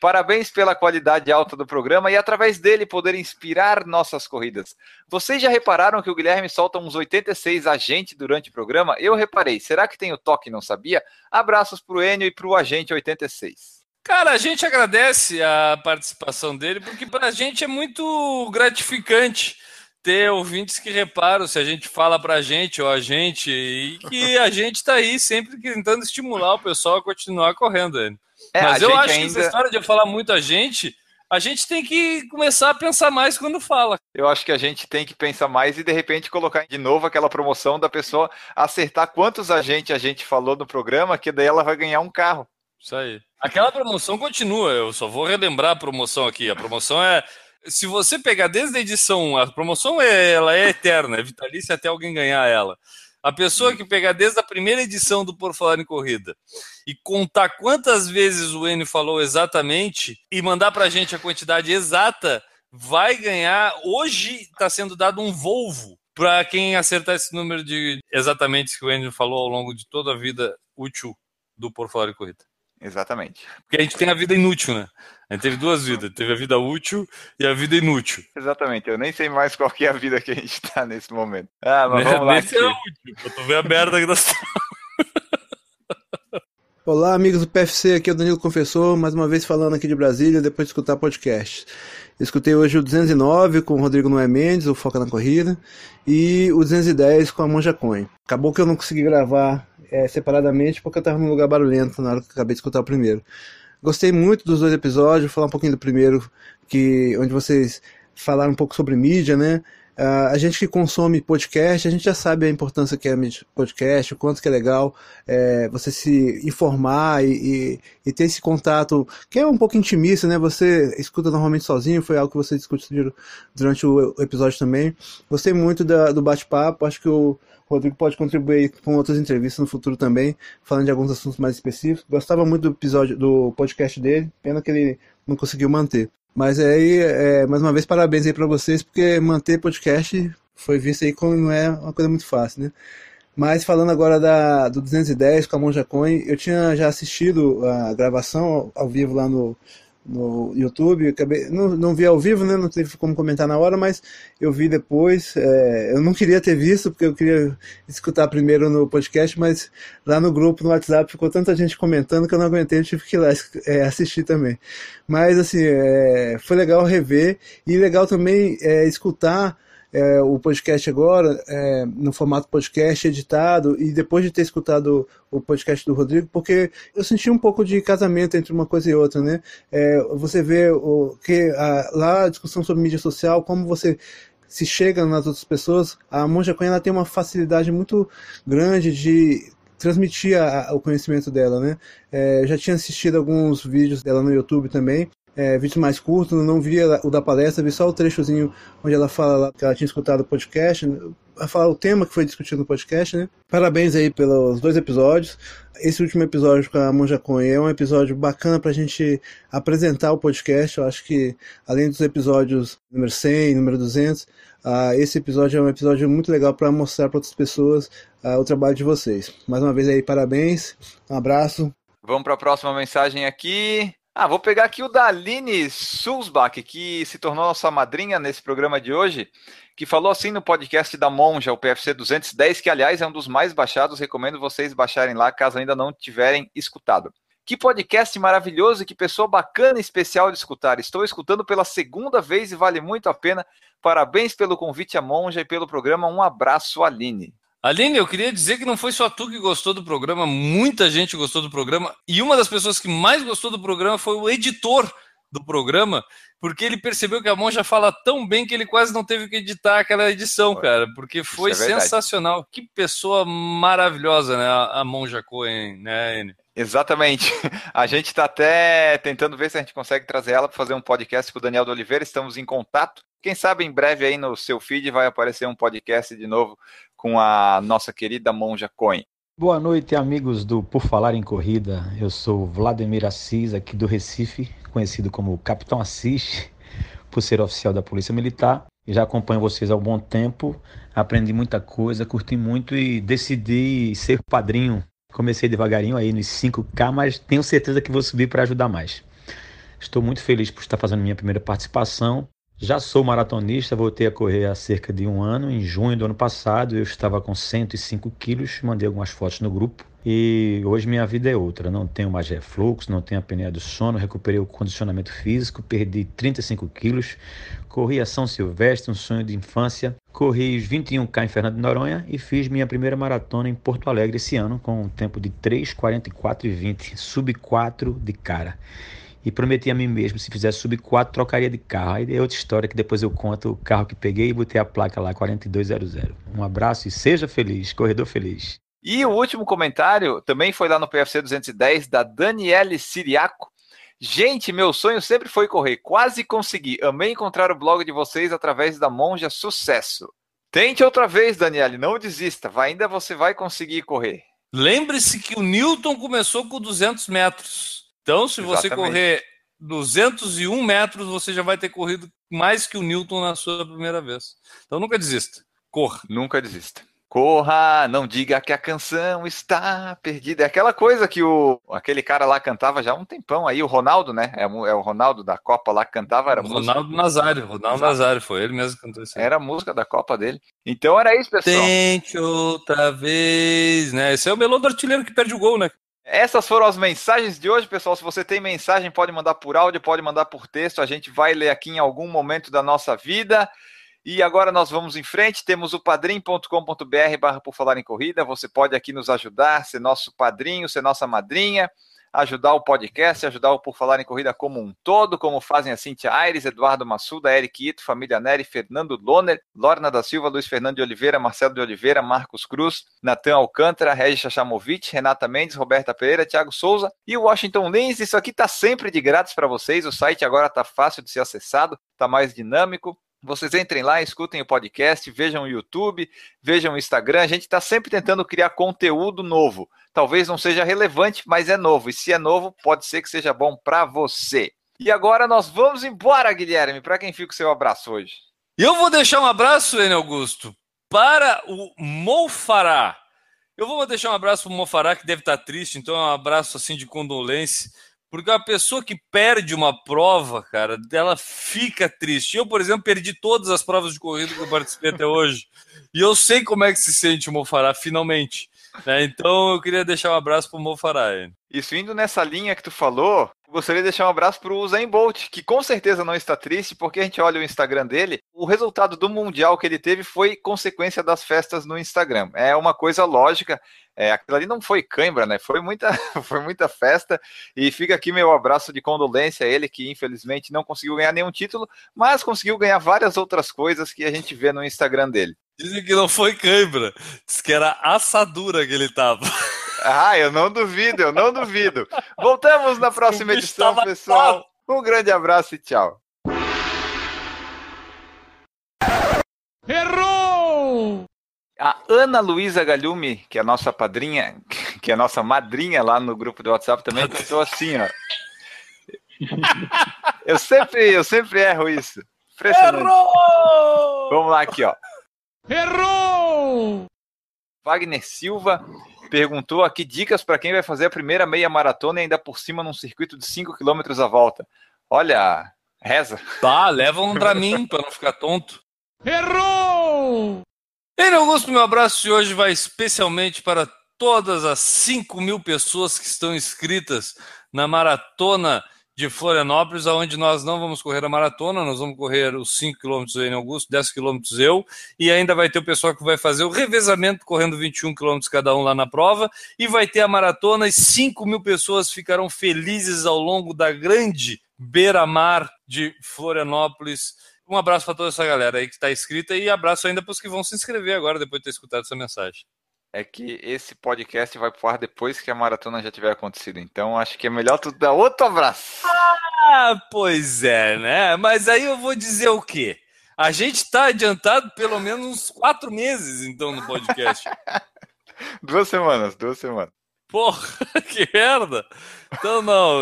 Parabéns pela qualidade alta do programa e através dele poder inspirar nossas corridas. Vocês já repararam que o Guilherme solta uns 86 agente durante o programa? Eu reparei. Será que tem o toque não sabia? Abraços pro Enio e pro agente 86. Cara, a gente agradece a participação dele, porque para a gente é muito gratificante ter ouvintes que reparam se a gente fala para a gente ou a gente, e que a gente está aí sempre tentando estimular o pessoal a continuar correndo. É, Mas eu acho ainda... que essa história de eu falar muito a gente, a gente tem que começar a pensar mais quando fala. Eu acho que a gente tem que pensar mais e de repente colocar de novo aquela promoção da pessoa acertar quantos agentes a gente falou no programa, que daí ela vai ganhar um carro. Isso aí. Aquela promoção continua, eu só vou relembrar a promoção aqui. A promoção é. Se você pegar desde a edição 1, a promoção é, ela é eterna, é vitalícia até alguém ganhar ela. A pessoa que pegar desde a primeira edição do Por Falar em Corrida e contar quantas vezes o N falou exatamente e mandar para a gente a quantidade exata, vai ganhar. Hoje está sendo dado um Volvo para quem acertar esse número de exatamente que o N falou ao longo de toda a vida útil do Por Falar em Corrida. Exatamente. Porque a gente tem a vida inútil, né? A gente teve duas vidas. Teve a vida útil e a vida inútil. Exatamente. Eu nem sei mais qual que é a vida que a gente está nesse momento. Ah, mas vamos lá. Esse é útil. Eu tô vendo a merda que nós Olá, amigos do PFC. Aqui é o Danilo Confessor, mais uma vez falando aqui de Brasília, depois de escutar podcast. escutei hoje o 209 com o Rodrigo Noé Mendes, o Foca na Corrida, e o 210 com a Monja Coin. Acabou que eu não consegui gravar é, separadamente porque eu estava num lugar barulhento na hora que eu acabei de escutar o primeiro. Gostei muito dos dois episódios, vou falar um pouquinho do primeiro, que onde vocês falaram um pouco sobre mídia, né? Uh, a gente que consome podcast, a gente já sabe a importância que é podcast, o quanto que é legal é, você se informar e, e, e, ter esse contato, que é um pouco intimista, né? Você escuta normalmente sozinho, foi algo que você discutiu durante o episódio também. Gostei muito da, do bate-papo, acho que o, Rodrigo pode contribuir com outras entrevistas no futuro também, falando de alguns assuntos mais específicos. Gostava muito do episódio do podcast dele, pena que ele não conseguiu manter. Mas aí, é, mais uma vez, parabéns aí para vocês, porque manter podcast foi visto aí como não é uma coisa muito fácil, né? Mas falando agora da, do 210 com a Monja Coin, eu tinha já assistido a gravação ao vivo lá no, no YouTube. Acabei, não, não vi ao vivo, né? Não teve como comentar na hora, mas eu vi depois. É, eu não queria ter visto, porque eu queria escutar primeiro no podcast, mas lá no grupo, no WhatsApp, ficou tanta gente comentando que eu não aguentei, eu tive que ir lá é, assistir também. Mas, assim, é, foi legal rever e legal também é, escutar é, o podcast agora, é, no formato podcast editado, e depois de ter escutado o podcast do Rodrigo, porque eu senti um pouco de casamento entre uma coisa e outra, né? É, você vê o, que a, lá a discussão sobre mídia social, como você se chega nas outras pessoas, a Monja ela tem uma facilidade muito grande de transmitir a, o conhecimento dela, né? É, já tinha assistido alguns vídeos dela no YouTube também, é, vídeos mais curtos, não vi o da palestra, vi só o trechozinho onde ela fala que ela tinha escutado o podcast, a falar o tema que foi discutido no podcast, né? Parabéns aí pelos dois episódios. Esse último episódio com a Monja Conha é um episódio bacana pra gente apresentar o podcast. Eu acho que, além dos episódios número 100, número 200, uh, ah, esse episódio é um episódio muito legal para mostrar para outras pessoas uh, o trabalho de vocês. Mais uma vez aí, parabéns, um abraço. Vamos para a próxima mensagem aqui. Ah, vou pegar aqui o da Aline Sulzbach, que se tornou nossa madrinha nesse programa de hoje, que falou assim no podcast da Monja, o PFC 210, que aliás é um dos mais baixados, recomendo vocês baixarem lá, caso ainda não tiverem escutado. Que podcast maravilhoso que pessoa bacana e especial de escutar. Estou escutando pela segunda vez e vale muito a pena. Parabéns pelo convite à Monja e pelo programa. Um abraço, Aline. Aline, eu queria dizer que não foi só tu que gostou do programa, muita gente gostou do programa, e uma das pessoas que mais gostou do programa foi o editor do programa, porque ele percebeu que a Monja fala tão bem que ele quase não teve que editar aquela edição, cara, porque foi é sensacional. Que pessoa maravilhosa, né, a Monja Cohen, né, N? Exatamente. A gente está até tentando ver se a gente consegue trazer ela para fazer um podcast com o Daniel do Oliveira. Estamos em contato. Quem sabe em breve aí no seu feed vai aparecer um podcast de novo com a nossa querida Monja Coin. Boa noite, amigos do Por Falar em Corrida. Eu sou Vladimir Assis, aqui do Recife, conhecido como Capitão Assis, por ser oficial da Polícia Militar. Já acompanho vocês há um bom tempo, aprendi muita coisa, curti muito e decidi ser padrinho. Comecei devagarinho aí nos 5K, mas tenho certeza que vou subir para ajudar mais. Estou muito feliz por estar fazendo minha primeira participação já sou maratonista, voltei a correr há cerca de um ano. Em junho do ano passado, eu estava com 105 quilos, mandei algumas fotos no grupo. E hoje minha vida é outra. Não tenho mais refluxo, não tenho apneia do sono, recuperei o condicionamento físico, perdi 35 quilos, corri a São Silvestre, um sonho de infância. Corri os 21K em Fernando de Noronha e fiz minha primeira maratona em Porto Alegre esse ano, com um tempo de 3,44 e 20, sub 4 de cara e prometi a mim mesmo, se fizesse sub 4, trocaria de carro. Aí é outra história que depois eu conto o carro que peguei e botei a placa lá, 4200. Um abraço e seja feliz, corredor feliz. E o último comentário também foi lá no PFC 210, da Daniele Siriaco. Gente, meu sonho sempre foi correr. Quase consegui. Amei encontrar o blog de vocês através da Monja Sucesso. Tente outra vez, Daniele. Não desista. Vai, ainda você vai conseguir correr. Lembre-se que o Newton começou com 200 metros. Então, se você Exatamente. correr 201 metros, você já vai ter corrido mais que o Newton na sua primeira vez. Então, nunca desista. Corra. Nunca desista. Corra, não diga que a canção está perdida. É aquela coisa que o aquele cara lá cantava já há um tempão aí, o Ronaldo, né? É, é o Ronaldo da Copa lá que cantava. Era Ronaldo música... Nazário, Ronaldo Nazário, foi ele mesmo que cantou isso. Era a música da Copa dele. Então era isso, pessoal. Tente outra vez, né? Esse é o melô do artilheiro que perde o gol, né? Essas foram as mensagens de hoje, pessoal. Se você tem mensagem, pode mandar por áudio, pode mandar por texto. A gente vai ler aqui em algum momento da nossa vida. E agora nós vamos em frente. Temos o padrim.com.br barra por falar em corrida. Você pode aqui nos ajudar, ser nosso padrinho, ser nossa madrinha ajudar o podcast, ajudar o Por Falar em Corrida como um todo, como fazem a Cintia Aires, Eduardo Massuda, Eric Ito, Família Neri, Fernando Loner, Lorna da Silva, Luiz Fernando de Oliveira, Marcelo de Oliveira, Marcos Cruz, Natan Alcântara, Regis Chachamovic, Renata Mendes, Roberta Pereira, Thiago Souza e Washington Lins. Isso aqui está sempre de grátis para vocês. O site agora está fácil de ser acessado, está mais dinâmico. Vocês entrem lá, escutem o podcast, vejam o YouTube, vejam o Instagram. A gente está sempre tentando criar conteúdo novo. Talvez não seja relevante, mas é novo. E se é novo, pode ser que seja bom para você. E agora nós vamos embora, Guilherme. Para quem fica o seu abraço hoje? Eu vou deixar um abraço, Enio Augusto, para o Mofará. Eu vou deixar um abraço para o Mofará, que deve estar triste, então é um abraço assim de condolência porque a pessoa que perde uma prova, cara, ela fica triste. Eu, por exemplo, perdi todas as provas de corrida que eu participei até hoje. E eu sei como é que se sente o Mofará, finalmente. Né? Então eu queria deixar um abraço pro Mofará. Isso indo nessa linha que tu falou, gostaria de deixar um abraço para o Usain Bolt, que com certeza não está triste, porque a gente olha o Instagram dele, o resultado do Mundial que ele teve foi consequência das festas no Instagram. É uma coisa lógica, é, aquilo ali não foi cãibra, né? Foi muita, foi muita festa, e fica aqui meu abraço de condolência a ele, que infelizmente não conseguiu ganhar nenhum título, mas conseguiu ganhar várias outras coisas que a gente vê no Instagram dele. Dizem que não foi cãibra, diz que era assadura que ele tava. Ah, eu não duvido, eu não duvido. Voltamos na próxima edição, pessoal. Um grande abraço e tchau. Errou! A Ana Luísa Galhume, que é a nossa padrinha, que é a nossa madrinha lá no grupo do WhatsApp, também cantou assim, ó. Eu sempre, eu sempre erro isso. Errou! Vamos lá aqui, ó. Errou! Wagner Silva perguntou aqui dicas para quem vai fazer a primeira meia maratona e ainda por cima num circuito de 5 km a volta. Olha, reza. Tá, leva um para mim para não ficar tonto. Errou! Ei, Augusto, meu abraço de hoje vai especialmente para todas as 5 mil pessoas que estão inscritas na maratona de Florianópolis, aonde nós não vamos correr a maratona, nós vamos correr os 5 km em Augusto, 10 km eu, e ainda vai ter o pessoal que vai fazer o revezamento, correndo 21 km cada um lá na prova, e vai ter a maratona, e 5 mil pessoas ficarão felizes ao longo da grande beira-mar de Florianópolis. Um abraço para toda essa galera aí que está inscrita e abraço ainda para os que vão se inscrever agora, depois de ter escutado essa mensagem é que esse podcast vai pro ar depois que a maratona já tiver acontecido. Então acho que é melhor tu dar outro abraço. Ah, pois é, né? Mas aí eu vou dizer o quê? A gente está adiantado pelo menos uns quatro meses, então, no podcast. Duas semanas, duas semanas. Porra, que merda! Então não.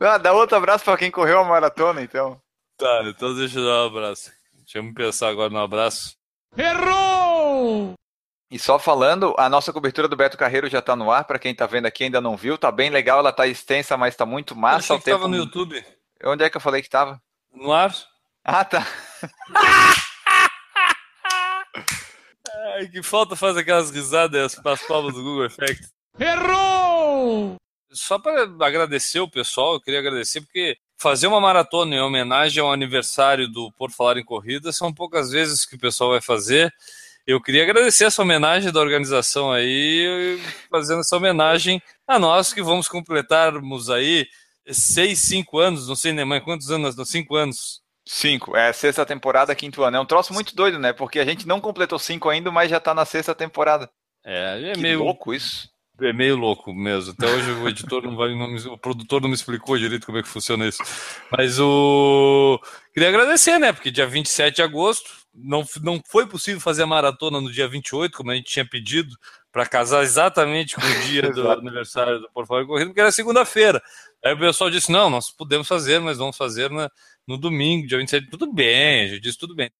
Ah, dá outro abraço pra quem correu a maratona, então. Tá, então deixa eu dar um abraço. Deixa eu me pensar agora no abraço. Errou! E só falando, a nossa cobertura do Beto Carreiro já tá no ar, pra quem tá vendo aqui e ainda não viu, tá bem legal, ela tá extensa, mas tá muito Eu massa. achei o que tava no YouTube. Onde é que eu falei que tava? No ar? Ah, tá. Ai, que falta faz aquelas risadas as palmas do Google Effect. Errou! Só para agradecer o pessoal, eu queria agradecer porque fazer uma maratona em homenagem ao aniversário do Por Falar em Corrida são poucas vezes que o pessoal vai fazer. Eu queria agradecer essa homenagem da organização aí, fazendo essa homenagem a nós que vamos completarmos aí seis, cinco anos, não sei nem mais quantos anos, não, cinco anos. Cinco. É sexta temporada, quinto ano. É um troço muito doido, né? Porque a gente não completou cinco ainda, mas já tá na sexta temporada. É, é que meio louco isso. É meio louco mesmo. Até hoje o editor não vai, não o produtor não me explicou direito como é que funciona isso. Mas o queria agradecer, né? Porque dia 27 de agosto não, não foi possível fazer a maratona no dia 28, como a gente tinha pedido, para casar exatamente com o dia do aniversário do Porto Alegre Corrida, porque era segunda-feira. Aí o pessoal disse: não, nós podemos fazer, mas vamos fazer na, no domingo, dia 27. Tudo bem, a gente disse tudo bem.